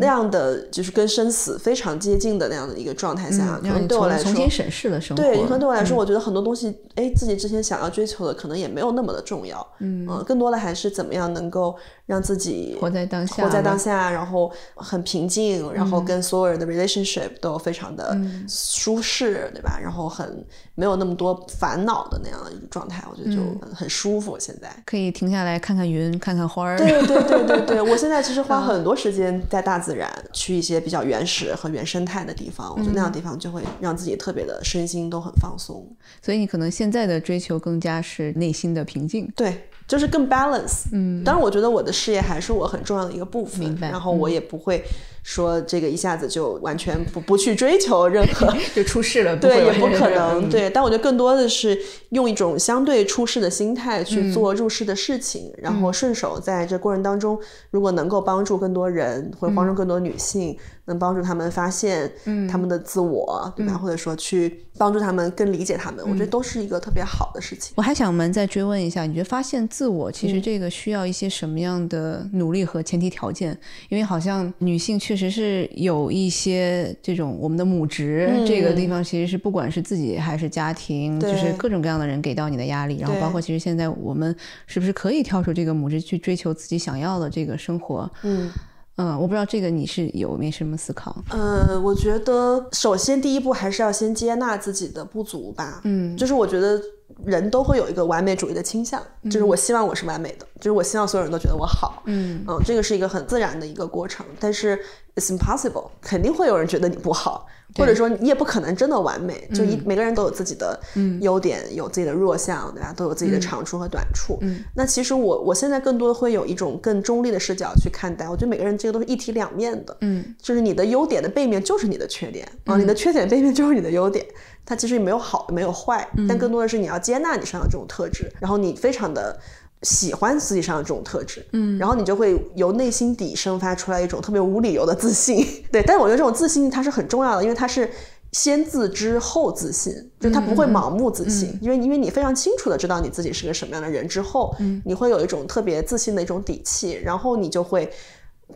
那样的，就是跟生死非常接近的那样的一个状态下，可能对我来说，重重新审视了生活。对，可能对我来说，我觉得很多东西，哎，自己之前想要追求的，可能也没有那么的重要。嗯，更多的还是怎么样能够让自己活在当下活在当下，然后很平静，然后跟所有人的 relationship 都非常的舒适，对吧？然后很没有那么多烦恼的那样的一种状态，我觉得就很舒服。现在可以停下来看看看云，看看花儿。对对对对对，我现在其实花很多时间在大自然，去一些比较原始和原生态的地方，我觉得那样的地方就会让自己特别的身心都很放松。所以你可能现在的追求更加是内心的平静。对，就是更 balance。嗯，当然，我觉得我的事业还是我很重要的一个部分。明白然后我也不会说这个一下子就完全不不去追求任何 就出事了，对，也不可嗯。能。对，但我觉得更多的是用一种相对出世的心态去做入世的事情，然后顺手在这过程当中，如果能够帮助更多人，或者帮助更多女性，能帮助他们发现他们的自我，对吧？或者说去帮助他们更理解他们，我觉得都是一个特别好的事情。我还想我们再追问一下，你觉得发现自我其实这个需要一些什么样的努力和前提条件？因为好像女性确实是有一些这种我们的母职、这个地方，其实是不管是自己还是家庭，就是各种各样的人给到你的压力，然后包括其实现在我们是不是可以跳出这个母职去追求自己想要的这个生活？嗯。嗯，我不知道这个你是有没什么思考？呃，我觉得首先第一步还是要先接纳自己的不足吧。嗯，就是我觉得人都会有一个完美主义的倾向，就是我希望我是完美的，就是我希望所有人都觉得我好。嗯这个是一个很自然的一个过程，但是 it's impossible，肯定会有人觉得你不好。或者说你也不可能真的完美，就一、每个人都有自己的优点，有自己的弱项，对吧？都有自己的长处和短处。那其实我我现在更多的会有一种更中立的视角去看待，我觉得每个人这个都是一体两面的。嗯，就是你的优点的背面就是你的缺点啊，你的缺点背面就是你的优点。它其实也没有好，没有坏，但更多的是你要接纳你身上的这种特质，然后你非常的。喜欢自己上的这种特质，嗯，然后你就会由内心底生发出来一种特别无理由的自信，对。但是我觉得这种自信它是很重要的，因为它是先自知后自信，就它不会盲目自信，因为因为你非常清楚的知道你自己是个什么样的人之后，你会有一种特别自信的一种底气，然后你就会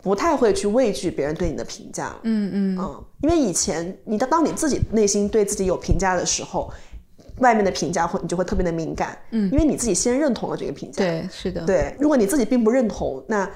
不太会去畏惧别人对你的评价，嗯嗯。嗯，因为以前你当当你自己内心对自己有评价的时候。外面的评价会你就会特别的敏感，嗯，因为你自己先认同了这个评价，对，是的，对，如果你自己并不认同，那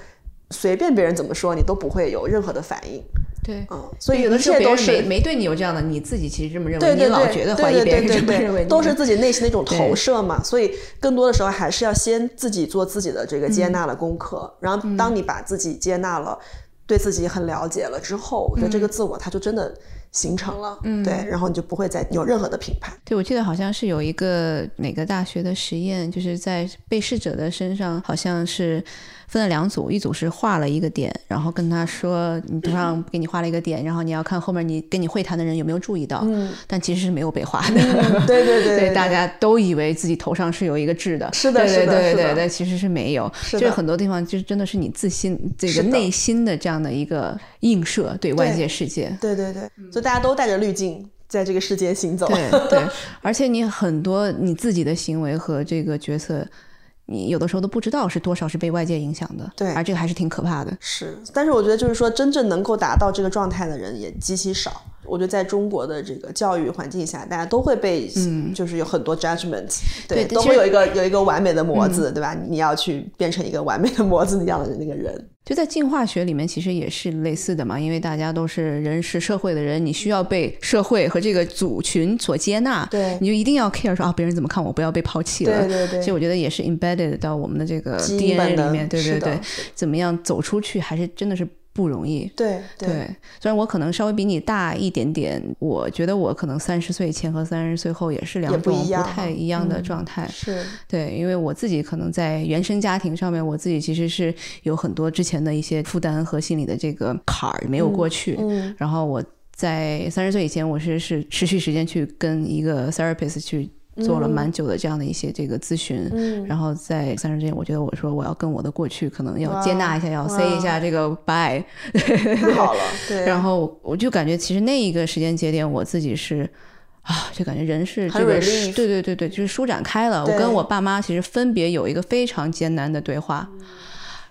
随便别人怎么说，你都不会有任何的反应。对，嗯，所以有的时候别人没是没对你有这样的，你自己其实这么认为，对对你老对，觉得怀疑别人对对对这么认为都是自己内心的一种投射嘛。所以更多的时候还是要先自己做自己的这个接纳的功课，然后当你把自己接纳了，对自己很了解了之后，我觉得这个自我它就真的形成了，嗯，对，然后你就不会再有任何的品牌。对，我记得好像是有一个哪个大学的实验，就是在被试者的身上，好像是分了两组，一组是画了一个点，然后跟他说，你头上给你画了一个点，然后你要看后面你跟你会谈的人有没有注意到，嗯，但其实是没有被画的，对对对 对大家都以为自己头上是有一个痣的，是的对是的是的对对对，但其实是没有，是。的就是很多地方就是真的是你自心这个内心的这样的一个映射对外界世界，对对对，所以大家都带着滤镜在这个世界行走。对。对，而且你很多你自己的行为和这个角色，你有的时候都不知道是多少是被外界影响的。对而这个还是挺可怕的。是，但是我觉得就是说，真正能够达到这个状态的人也极其少。我觉得在中国的这个教育环境下，大家都会被，嗯就是有很多 judgment，对，对都会有一个有一个完美的模子，对吧？你要去变成一个完美的模子那样的那个人。就在进化学里面，其实也是类似的嘛，因为大家都是人是社会的人，你需要被社会和这个组群所接纳，对。你就一定要 care 说啊，别人怎么看我，不要被抛弃了。对对对。所以我觉得也是 embedded 到我们的这个 DNA 里面，对对对，怎么样走出去，还是真的是不容易。对对，虽然我可能稍微比你大一点点，我觉得我可能三十岁前和三十岁后也是两种不太一样的嗯状态。是，对，因为我自己可能在原生家庭上面，我自己其实是有很多之前的一些负担和心理的这个坎儿没有过去。嗯然后我在三十岁以前，我是是持续时间去跟一个 therapist 去做了蛮久的这样的一些这个咨询。嗯然后在三十之前，我觉得我说我要跟我的过去可能要接纳一下，要 say 一下这个 bye。太 好了，对，然后我就感觉，其实那一个时间节点，我自己是啊，就感觉人是很这个 relief 是对对对对，就是舒展开了。我跟我爸妈其实分别有一个非常艰难的对话。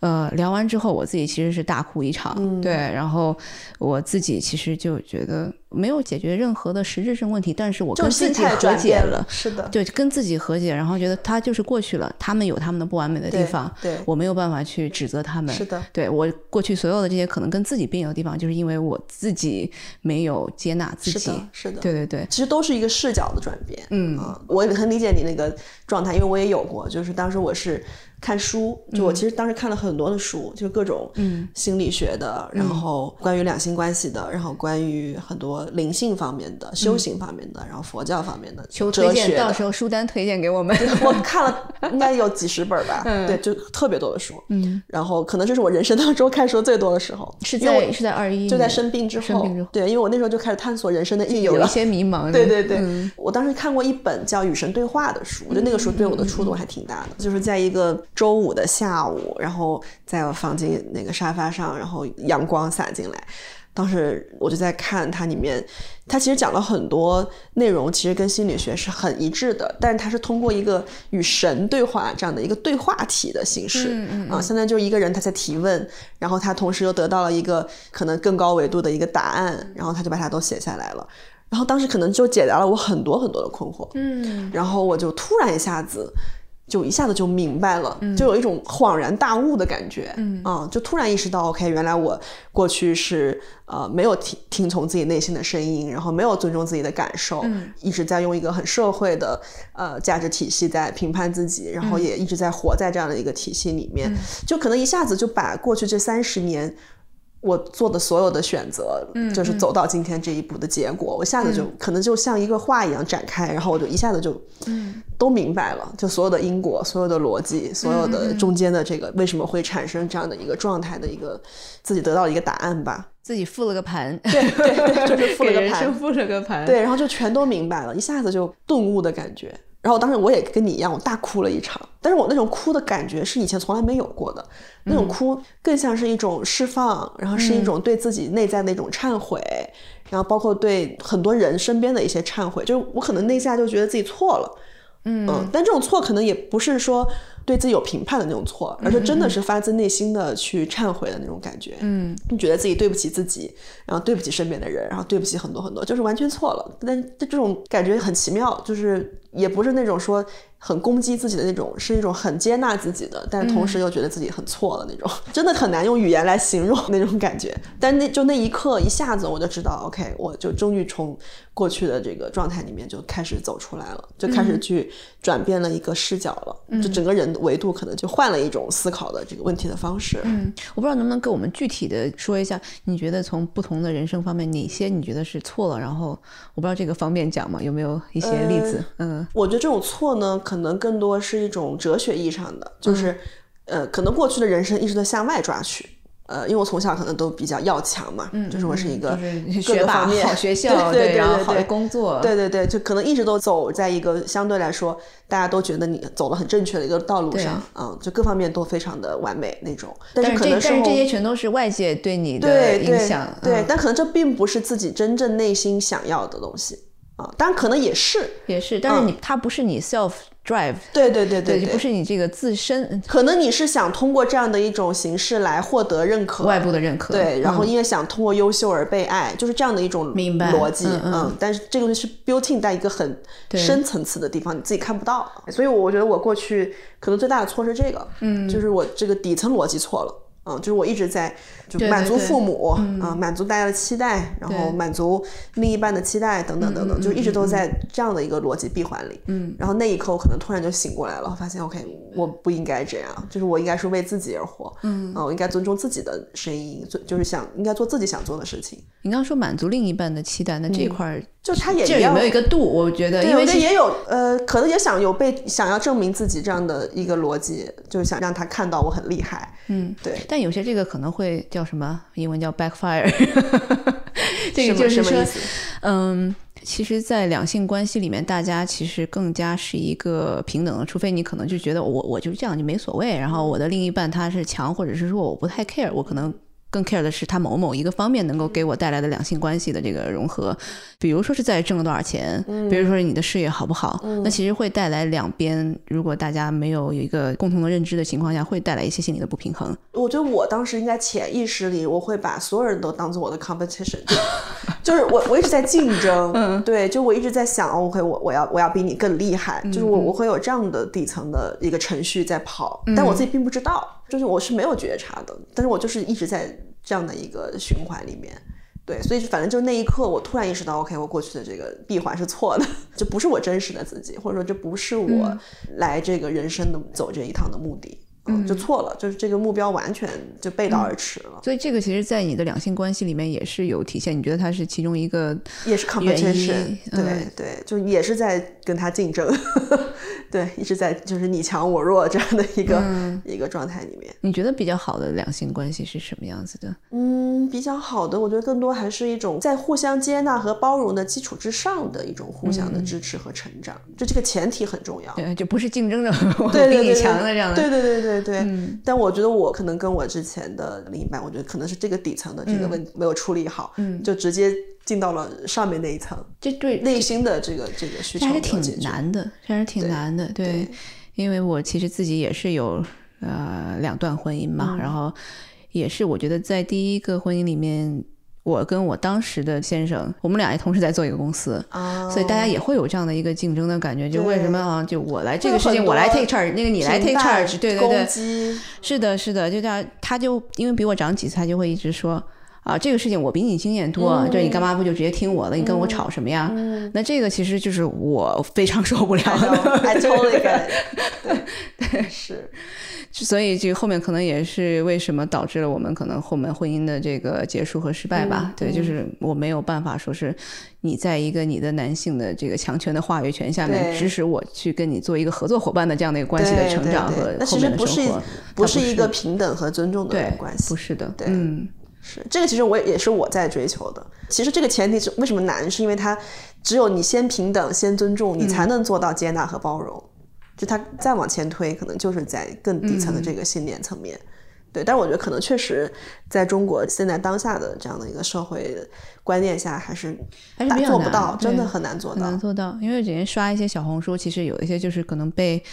呃，聊完之后，我自己其实是大哭一场，嗯对，然后我自己其实就觉得没有解决任何的实质性问题，但是我就跟自己和解了，是的，对，跟自己和解，然后觉得他就是过去了，他们有他们的不完美的地方，对。我没有办法去指责他们，是的，对我过去所有的这些可能跟自己并有的地方，就是因为我自己没有接纳自己。是的，是的，对对对，其实都是一个视角的转变。嗯。啊，我也很理解你那个状态，因为我也有过，就是当时我是看书，就我其实当时看了很多的书，就各种心理学的，然后关于两性关系的，然后关于很多灵性方面的、修行方面的，然后佛教方面的、求推荐，哲学到时候书单推荐给我们。我看了应该有几十本吧，对，就特别多的书。嗯，然后可能这是我人生当中看书最多的时候，是在是在二一，就在生病之后，生病之后对，因为我那时候就开始探索人生的意义有一。些迷茫。对对对，嗯我当时看过一本叫《与神对话》的书，我觉得那个书对我的触动还挺大的。就是在一个周五的下午，然后在我房间那个沙发上，然后阳光洒进来。当时我就在看它里面，它其实讲了很多内容，其实跟心理学是很一致的，但是它是通过一个与神对话这样的一个对话体的形式，啊，相当于就是一个人他在提问，然后他同时又得到了一个可能更高维度的一个答案，然后他就把它都写下来了。然后当时可能就解答了我很多很多的困惑，嗯，然后我就突然一下子就一下子就明白了，就有一种恍然大悟的感觉，嗯。啊，就突然意识到，OK，原来我过去是呃没有听听从自己内心的声音，然后没有尊重自己的感受，一直在用一个很社会的呃价值体系在评判自己，然后也一直在活在这样的一个体系里面，就可能一下子就把过去这三十年。我做的所有的选择，就是走到今天这一步的结果。我一下子就、可能就像一个画一样展开，然后我就一下子就，都明白了，就所有的因果、所有的逻辑、所有的中间的这个为什么会产生这样的一个状态的一个自己得到一个答案吧。自己复了个盘，对对对，就是复了个盘，复了个盘。对，然后就全都明白了，一下子就顿悟的感觉。然后当时我也跟你一样，我大哭了一场，但是我那种哭的感觉是以前从来没有过的，那种哭更像是一种释放，然后是一种对自己内在的一种忏悔，然后包括对很多人身边的一些忏悔，就是我可能那下就觉得自己错了，嗯但这种错可能也不是说对自己有评判的那种错，而是真的是发自内心的去忏悔的那种感觉。嗯，你觉得自己对不起自己，然后对不起身边的人，然后对不起很多很多，就是完全错了。但这这种感觉很奇妙，就是也不是那种说很攻击自己的那种，是一种很接纳自己的，但同时又觉得自己很错了那种，真的很难用语言来形容那种感觉。但那就那一刻，一下子我就知道，OK，我就终于从过去的这个状态里面就开始走出来了，就开始去转变了一个视角了，就整个人的维度可能就换了一种思考的这个问题的方式。嗯，我不知道能不能给我们具体的说一下，你觉得从不同的人生方面，哪些你觉得是错了？然后我不知道这个方便讲吗？有没有一些例子？嗯我觉得这种错呢，可能更多是一种哲学意义上的，就是，呃，可能过去的人生一直在向外抓取。呃，因为我从小可能都比较要强嘛，嗯就是我是一个学霸、个方面好学校，对对对然后好的对对工作，对对对，就可能一直都走在一个相对来说大家都觉得你走了很正确的一个道路上，嗯，就各方面都非常的完美那种。但但是这可能但是这些全都是外界对你的对对影响，对，嗯但可能这并不是自己真正内心想要的东西啊，当然可能也是，也是，但是你它不是你 self drive，对对对对，不是你这个自身。可能你是想通过这样的一种形式来获得认可，外部的认可，对，然后嗯。因为想通过优秀而被爱，就是这样的一种明白逻辑，嗯嗯。但是这个东西是 built in 在一个很深层次的地方，你自己看不到，所以我觉得我过去可能最大的错是这个，嗯，就是我这个底层逻辑错了。嗯，就是我一直在就满足对父母啊、满足大家的期待，然后满足另一半的期待，等等等等，就一直都在这样的一个逻辑闭环里。嗯，然后那一刻我可能突然就醒过来了，发现 OK，我不应该这样，就是我应该是为自己而活。嗯，啊，我应该尊重自己的声音，就就是想应该做自己想做的事情。你刚刚说满足另一半的期待，那这一块儿就他也这有要没有一个度？我觉得，对，因为其实我觉得也有，呃，可能也想有被想要证明自己这样的一个逻辑，就是想让他看到我很厉害。嗯，对。但有些这个可能会叫什么？英文叫 backfire。这个就是说嗯，其实，在两性关系里面，大家其实更加是一个平等的，除非你可能就觉得我我就这样就没所谓，然后我的另一半他是强或者是说我不太 care，我可能。更 care 的是他某某一个方面能够给我带来的两性关系的这个融合，比如说是在挣了多少钱，比如说是你的事业好不好，那其实会带来两边如果大家没有有一个共同的认知的情况下，会带来一些心理的不平衡。我觉得我当时应该潜意识里，我会把所有人都当做我的 competition，就 就是我我一直在竞争，嗯，对，就我一直在想，OK，我我要我要比你更厉害，就是我我会有这样的底层的一个程序在跑，但我自己并不知道，就是我是没有觉察的，但是我就是一直在这样的一个循环里面。对，所以反正就那一刻，我突然意识到，OK，我过去的这个闭环是错的，这不是我真实的自己，或者说这不是我来这个人生的走这一趟的目的。嗯，就错了，就是这个目标完全就背道而驰了。所以这个其实，在你的两性关系里面也是有体现。你觉得它是其中一个也是 competition，对、嗯对，就也是在跟他竞争，对，一直在就是你强我弱这样的一个、嗯一个状态里面。你觉得比较好的两性关系是什么样子的？嗯，比较好的，我觉得更多还是一种在互相接纳和包容的基础之上的一种互相的支持和成长，就这个前提很重要。对，就不是竞争着 我对对对对比你强的这样的。对对对对对。嗯但我觉得我可能跟我之前的另一半，我觉得可能是这个底层的这个问题没有处理好，嗯就直接进到了上面那一层，这对内心的这个这个需求还是挺。难的，这还是挺难的。对，对因为我其实自己也是有呃两段婚姻嘛，嗯然后也是我觉得在第一个婚姻里面。我跟我当时的先生，我们俩也同时在做一个公司，啊，所以大家也会有这样的一个竞争的感觉。就为什么啊？就我来这个事情，我来 take charge，那个你来 take charge，对对攻对，击是的，是的，就这样他就因为比我长几岁，他就会一直说啊，这个事情我比你经验多，嗯对你干嘛不就直接听我的？你跟我吵什么呀？那这个其实就是我非常受不了的。I totally get it 对对是，所以这后面可能也是为什么导致了我们可能后面婚姻的这个结束和失败吧。嗯对，就是我没有办法说是你在一个你的男性的这个强权的话语权下面指使我去跟你做一个合作伙伴的这样的一个关系的成长和后面的其实不是生活，不是一个平等和尊重的关系，不是的，对嗯。是这个，其实我也也是我在追求的。其实这个前提是为什么难，是因为它只有你先平等、先尊重，你才能做到接纳和包容。就它再往前推，可能就是在更底层的这个信念层面。对，但是我觉得可能确实在中国现在当下的这样的一个社会观念下，还是还是做不到，真的很难做很难。做到，因为之前刷一些小红书，其实有一些就是可能被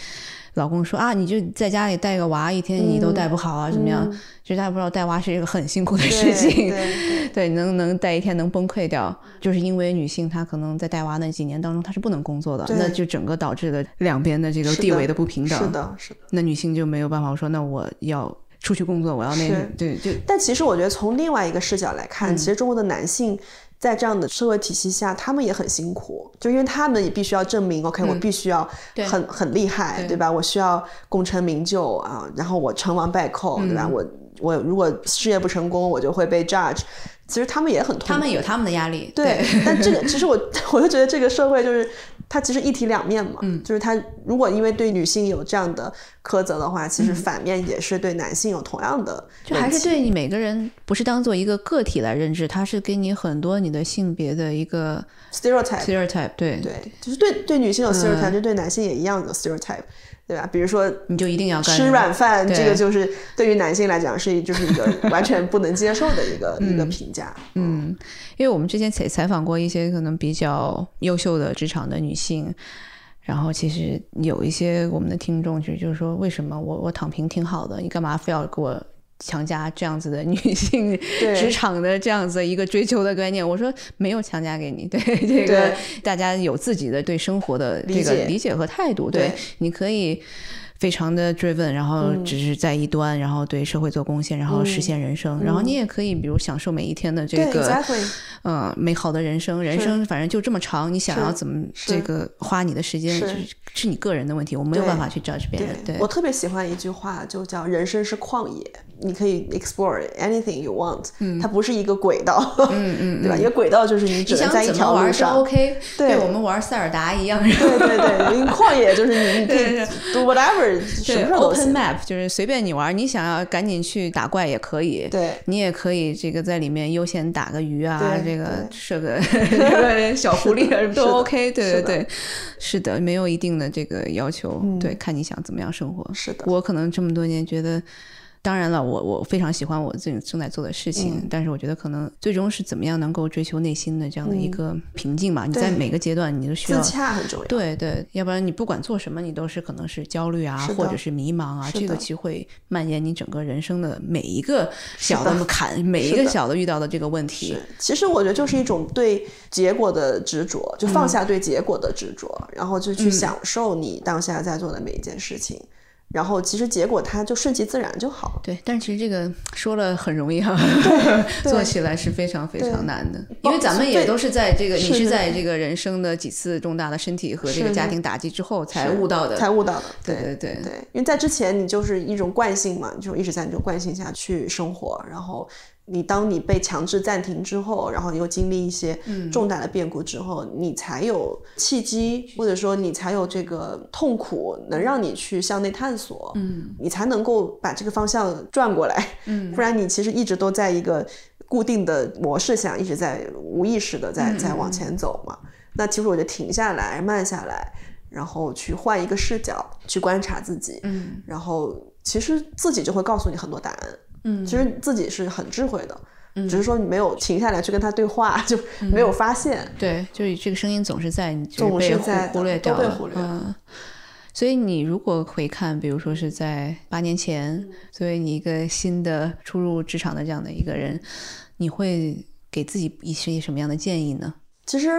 老公说啊，你就在家里带个娃，一天你都带不好啊，怎么样？其实大家不知道带娃是一个很辛苦的事对情，对 对，能能带一天能崩溃掉，就是因为女性她可能在带娃那几年当中她是不能工作的，那就整个导致了两边的这个地位的不平等。是的，是的。那女性就没有办法说，那我要出去工作，我要那个是，对，就但其实我觉得从另外一个视角来看，其实中国的男性在这样的社会体系下，他们也很辛苦，就因为他们也必须要证明，OK，、我必须要很很厉害，对对吧？我需要功成名就啊，然后我成王败寇，对吧？我我如果事业不成功，我就会被 judge。其实他们也很痛苦，他们有他们的压力，对，但这个 其实我我就觉得这个社会就是它其实一体两面嘛，嗯。就是它如果因为对女性有这样的苛责的话，其实反面也是对男性有同样的嗯就还是对你每个人不是当做一个个体来认知，它是给你很多你的性别的一个 stereotype，stereotype，对，对，就是对对女性有 stereotype，、嗯就对男性也一样有 stereotype，对吧？比如说你就一定要干吃软饭，这个就是对于男性来讲是就是一个 完全不能接受的一个、一个评价。嗯，因为我们之前采采访过一些可能比较优秀的职场的女性，然后其实有一些我们的听众就就是说，为什么我我躺平挺好的，你干嘛非要给我？强加这样子的女性对职场的这样子一个追求的观念，我说没有强加给你，对 这个大家有自己的对生活的这个理解和态度，对你可以非常的 driven，然后嗯只是在一端，然后对社会做贡献，然后实现人生，然后你也可以比如享受每一天的这个呃美好的人生，人生反正就这么长，你想要怎么这个花你的时间，是是是你个人的问题，我没有办法去 judge 别人。对，我特别喜欢一句话，就叫“人生是旷野”，你可以 explore anything you want，、它不是一个轨道，嗯 嗯，对吧？一个轨道就是你只想能在一条路上。OK，对我们玩塞尔达一样，对对对，因为 旷野就是你，你可以 do whatever，什么时候 open map 就是随便你玩，你想要赶紧去打怪也可以，对你也可以这个在里面悠闲打个鱼啊，这个对 设个这个小狐狸啊，什么都 OK，对对对，是的，没有一定的这个要求，对，看你想怎么样生活。嗯是的我可能这么多年觉得。当然了，我我非常喜欢我自己正在做的事情，嗯但是我觉得可能最终是怎么样能够追求内心的这样的一个平静嘛？你在每个阶段你都需要自要洽很重要。对对，要不然你不管做什么，你都是可能是焦虑啊，或者是迷茫啊，这个其实会蔓延你整个人生的每一个小的的坎，每一个小的遇到的这个问题。，其实我觉得就是一种对结果的执着，就放下对结果的执着，然后就去享受你当下在做的每一件事情。然后其实结果它就顺其自然就好了。对，但其实这个说了很容易哈，啊做起来是非常非常难的，因为咱们也都是在这个你是在这个人生的几次重大的身体和这个家庭打击之后才悟到的，才悟到的。对对对对，因为在之前你就是一种惯性嘛，你就一直在那种惯性下去生活，然后你当你被强制暂停之后，然后你又经历一些嗯。重大的变故之后，你才有契机，或者说你才有这个痛苦，能让你去向内探索，嗯，你才能够把这个方向转过来，嗯。不然你其实一直都在一个固定的模式下，一直在无意识的嗯。在在往前走嘛。那其实我就停下来，慢下来，然后去换一个视角去观察自己，嗯。然后其实自己就会告诉你很多答案。嗯其实自己是很智慧的，嗯只是说你没有停下来去跟他对话，就没有发现。对，就是这个声音总是在，总是在忽略掉了，被忽略嗯。所以你如果回看，比如说是在八年前，嗯作为你一个新的初入职场的这样的一个人，你会给自己一些什么样的建议呢？其实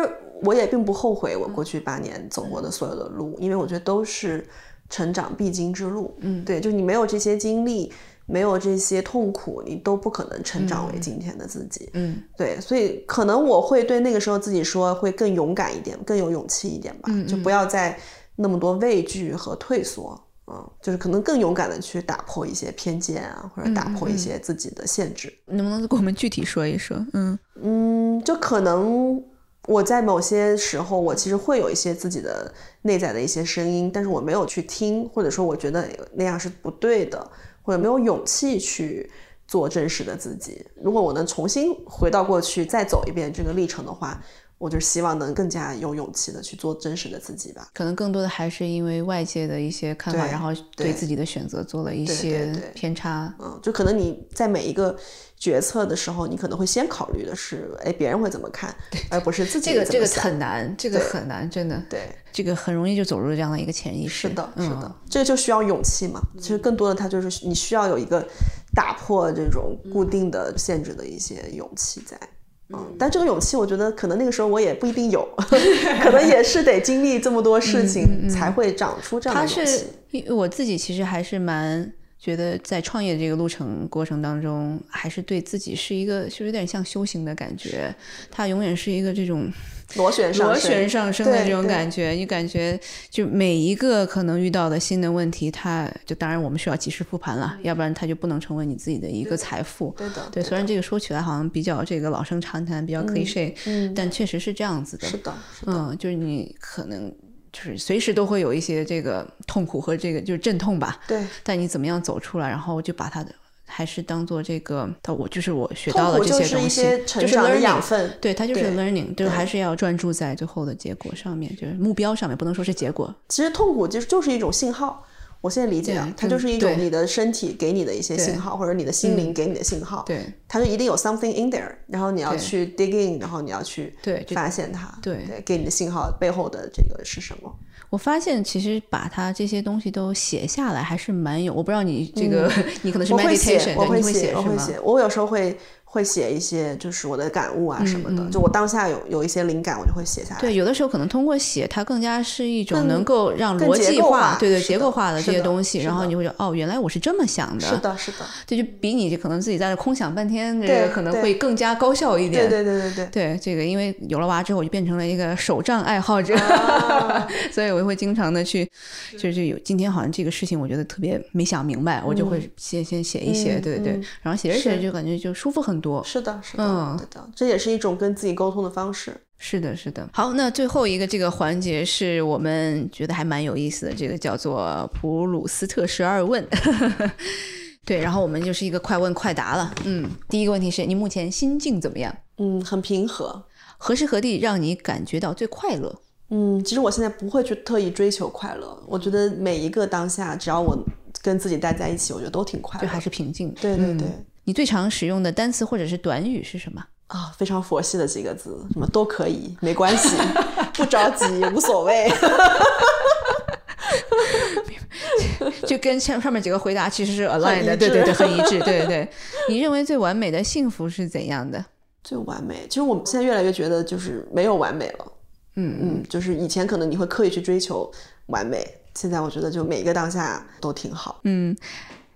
我也并不后悔我过去八年走过的所有的路，因为我觉得都是成长必经之路。嗯对，就你没有这些经历，没有这些痛苦，你都不可能成长为今天的自己。嗯对，所以可能我会对那个时候自己说，会更勇敢一点，更有勇气一点吧，嗯就不要再那么多畏惧和退缩。嗯，就是可能更勇敢的去打破一些偏见啊，或者打破一些自己的限制。能不能给我们具体说一说？嗯嗯，就可能我在某些时候，我其实会有一些自己的内在的一些声音，但是我没有去听，或者说我觉得那样是不对的，或者没有勇气去做真实的自己。如果我能重新回到过去，再走一遍这个历程的话，我就希望能更加有勇气的去做真实的自己吧。可能更多的还是因为外界的一些看法，然后对对自己的选择做了一些偏差。嗯，就可能你在每一个决策的时候，你可能会先考虑的是，哎，别人会怎么看，而不是自己这个这个很难，这个很难，真的。对。这个很容易就走入这样的一个潜意识。是的，是的，嗯这个就需要勇气嘛。其实更多的，它就是你需要有一个打破这种固定的限制的一些勇气在。嗯，但这个勇气，我觉得可能那个时候我也不一定有，可能也是得经历这么多事情才会长出这样的勇气。我自己其实还是蛮觉得在创业这个路程过程当中，还是对自己是一个就有点像修行的感觉。它永远是一个这种螺旋上升螺旋上升的这种感觉，你感觉就每一个可能遇到的新的问题，它就当然我们需要及时复盘了，要不然它就不能成为你自己的一个财富。对的，对，对虽然这个说起来好像比较这个老生常谈，比较 cliche，、嗯但确实是这样子的。是的，是的，嗯，就是你可能就是随时都会有一些这个痛苦和这个就是阵痛吧，对。但你怎么样走出来，然后就把它的还是当做这个，到我就是我学到了这些东西，些成就是长的 learning 养分对，它就是对 learning，就是还是要专注在最后的结果上面，就是目标上面，不能说是结果。其实痛苦就是就是一种信号。我现在理解了，它就是一种你的身体给你的一些信号，或者你的心灵嗯给你的信号。对，它就一定有 something in there，然后你要去 dig in，然后你要去对就发现它，对对，给你的信号背后的这个是什么？我发现其实把它这些东西都写下来还是蛮有，我不知道你这个、你可能是嗯我会 meditation，会写，我？会写。我有时候会会写一些就是我的感悟啊什么的，嗯就我当下有有一些灵感，我就会写下来。对，有的时候可能通过写，它更加是一种能够让逻辑构化对对，结构化的这些东西，然后你会觉得哦，原来我是这么想的。是的，是的，这就比你可能自己在那空想半天，这对个可能会更加高效一点。对对对对对。对这个，因为有了娃之后，我就变成了一个手账爱好者，啊所以我会经常的去，就是有今天好像这个事情，我觉得特别没想明白，我就会先先写一写，嗯对对对嗯，然后写着写着就感觉就舒服很多。是的，是的，嗯对的，这也是一种跟自己沟通的方式。是的，是的。好，那最后一个这个环节是我们觉得还蛮有意思的，这个叫做普鲁斯特十二问。对，然后我们就是一个快问快答了。嗯，第一个问题是你目前心境怎么样？嗯，很平和。何时何地让你感觉到最快乐？嗯，其实我现在不会去特意追求快乐，我觉得每一个当下，只要我跟自己待在一起，我觉得都挺快。就还是平静。对对对。嗯你最常使用的单词或者是短语是什么？啊，非常佛系的几个字，什么都可以，没关系，不着急，无所谓。就跟上上面几个回答其实是 align 的，对对对，很一致，对对对。你认为最完美的幸福是怎样的？最完美，其实我们现在越来越觉得就是没有完美了。嗯嗯，就是以前可能你会刻意去追求完美，现在我觉得就每一个当下都挺好。嗯，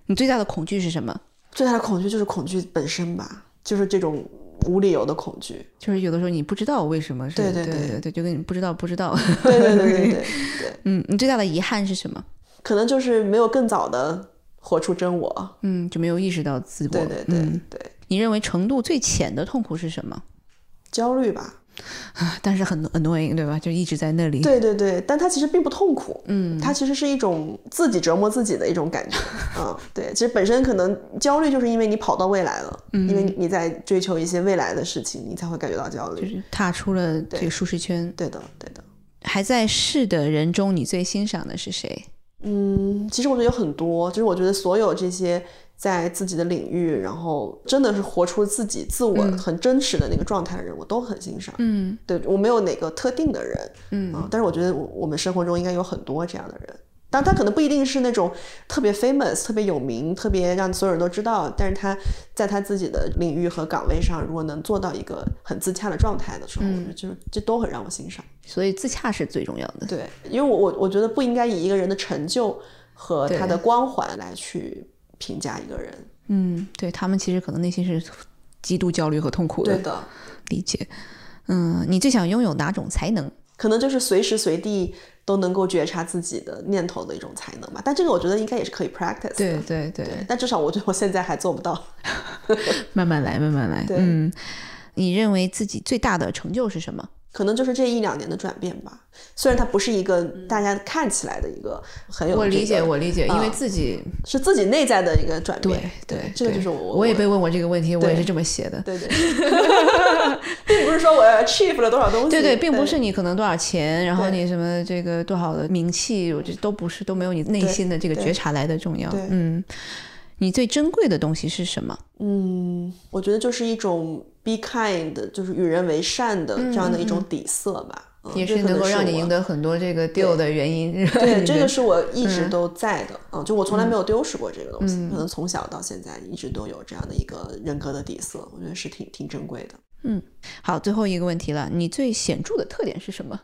你最大的恐惧是什么？最大的恐惧就是恐惧本身吧，就是这种无理由的恐惧。就是有的时候你不知道为什么是，对对对对对，就跟你不知道不知道。对对对对对 对，嗯，你最大的遗憾是什么？可能就是没有更早的活出真我。嗯，就没有意识到自我。对对对嗯对，你认为程度最浅的痛苦是什么？焦虑吧。但是很 annoying，对吧？就一直在那里。对对对，但他其实并不痛苦，嗯，他其实是一种自己折磨自己的一种感觉，嗯，对，其实本身可能焦虑就是因为你跑到未来了，嗯，因为你在追求一些未来的事情，你才会感觉到焦虑，就是踏出了这个舒适圈。对的，对的。还在世的人中，你最欣赏的是谁？嗯，其实我觉得有很多，就是我觉得所有这些在自己的领域，然后真的是活出自己自我很真实的那个状态的人，我都很欣赏。嗯，对我没有哪个特定的人，嗯啊但是我觉得我我们生活中应该有很多这样的人。但他可能不一定是那种特别 famous、特别有名、特别让所有人都知道，但是他在他自己的领域和岗位上，如果能做到一个很自洽的状态的时候，我觉得就是这都很让我欣赏。所以自洽是最重要的。对，因为我我我觉得不应该以一个人的成就和他的光环来去评价一个人。嗯，对他们其实可能内心是极度焦虑和痛苦的。对的，理解。嗯，你最想拥有哪种才能？可能就是随时随地都能够觉察自己的念头的一种才能吧。但这个我觉得应该也是可以 practice 的。对对对，但至少我觉得我现在还做不到。慢慢来，慢慢来。对嗯，你认为自己最大的成就是什么？可能就是这一两年的转变吧。虽然它不是一个大家看起来的一个很有、这个，我理解，我理解，因为啊自己是自己内在的一个转变。对对，这个就是我。我也被问过这个问题，我也是这么写的。对对，并不是说我 achieve 了多少东西。对对，并不是你可能多少钱，然后你什么这个多少的名气，我觉得都不是，都没有你内心的这个觉察来的重要对。嗯，你最珍贵的东西是什么？嗯，我觉得就是一种 be kind，就是与人为善的这样的一种底色吧。嗯也是能够让你赢得很多这个 deal 的原因。对，这个是是我一直都在的，嗯，就我从来没有丢失过这个东西，可能从小到现在一直都有这样的一个人格的底色，我觉得是挺挺珍贵的。嗯好，最后一个问题了，你最显著的特点是什么？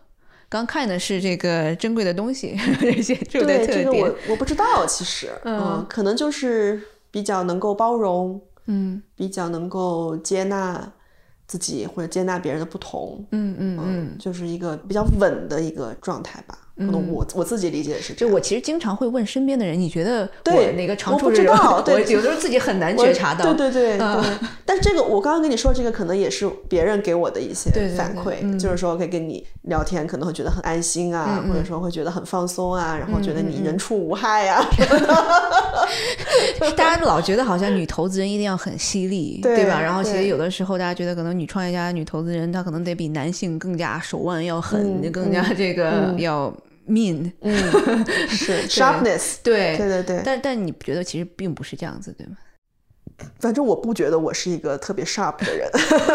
刚看的是这个珍贵的东西，对，特点。这个我我不知道，其实，嗯，可能就是比较能够包容，嗯比较能够接纳自己或者接纳别人的不同，嗯嗯嗯。嗯，就是一个比较稳的一个状态吧。可能我我自己理解是这样。就我其实经常会问身边的人，你觉得我哪个长我不知处是什么道 对我有的时候自己很难觉察到。对对对嗯对。但是这个我刚刚跟你说这个，可能也是别人给我的一些反馈，就是说可以跟你聊天，可能会觉得很安心啊，嗯或者说会觉得很放松啊，然后觉得你人畜无害啊。大家老觉得好像女投资人一定要很犀利，对吧？然后其实有的时候大家觉得可能女创业家、女投资人，她可能得比男性更加手腕要狠，嗯更加这个要 mean。嗯，是 sharpness。对对对对，但但你觉得其实并不是这样子，对吗？反正我不觉得我是一个特别 sharp 的人，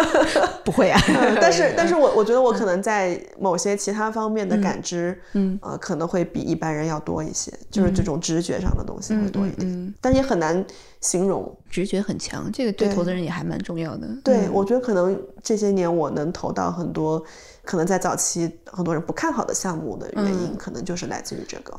不会啊，但是但是我我觉得我可能在某些其他方面的感知，嗯呃，可能会比一般人要多一些，就是这种直觉上的东西会多一点，嗯嗯但也很难形容。直觉很强，这个对对投资人也还蛮重要的。对，嗯我觉得可能这些年我能投到很多，可能在早期很多人不看好的项目的原因，嗯可能就是来自于这个。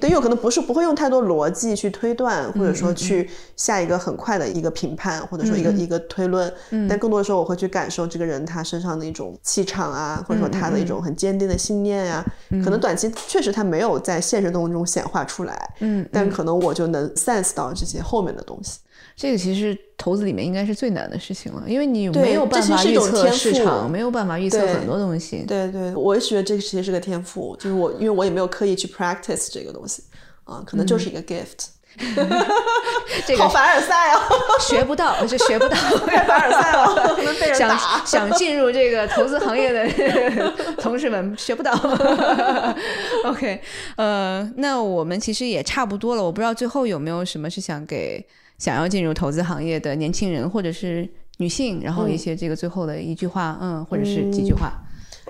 对，因为可能不是不会用太多逻辑去推断，或者嗯说去下一个很快的一个评判，或者说一个、一个推论。嗯但更多的时候，我会去感受这个人他身上的一种气场啊，或者说他的一种很坚定的信念呀、可能短期确实他没有在现实当中显化出来，嗯，但可能我就能 sense 到这些后面的东西。这个其实投资里面应该是最难的事情了，因为你没有办法预测市场，没有办法预测很多东西。对对，我也觉得这个其实是个天赋，就是我因为我也没有刻意去 practice 这个东西，啊、可能就是一个 gift。这个好凡尔赛哦，学不到，就学不到。太凡尔赛了，被人打想。想进入这个投资行业的同事们学不到。OK，呃，那我们其实也差不多了。我不知道最后有没有什么是想给想要进入投资行业的年轻人或者是女性，然后一些这个最后的一句话，嗯，或者是几句话。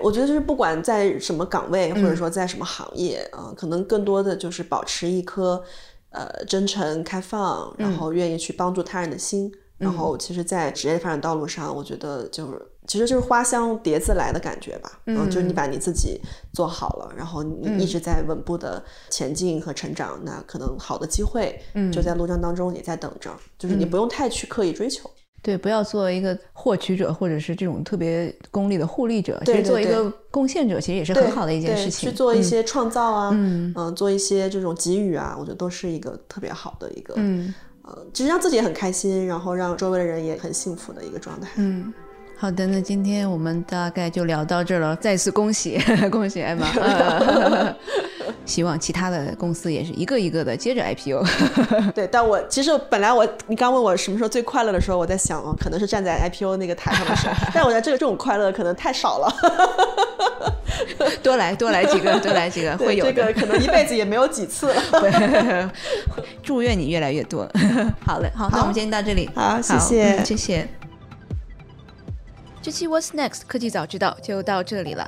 我觉得就是不管在什么岗位，或者说在什么行业啊、可能更多的就是保持一颗呃真诚、开放，然后愿意去帮助他人的心。然后其实，在职业发展道路上，我觉得就是其实就是花香蝶自来的感觉吧。嗯，就是你把你自己做好了，然后你一直在稳步的前进和成长，那可能好的机会就在路障当中也在等着。就是你不用太去刻意追求。对，不要做一个获取者，或者是这种特别功利的互利者。对其实做一个贡献者，其实也是很好的一件事情。去做一些创造啊，嗯做一些这种给予啊，我觉得都是一个特别好的一个，嗯呃，其实让自己也很开心，然后让周围的人也很幸福的一个状态。嗯。好的，那今天我们大概就聊到这儿了。再次恭喜 恭喜艾玛，呃 希望其他的公司也是一个一个的接着 IPO。对，但我其实本来我你刚问我什么时候最快乐的时候，我在想，哦，可能是站在 IPO 那个台上的时候，但我觉得这个这种快乐可能太少了，多来多来几个，多来几个会对，有这。个可能一辈子也没有几次了。祝愿你越来越多。好嘞，好，那我们今天到这里。好谢谢嗯谢谢。这期 What's Next 科技早知道就到这里了。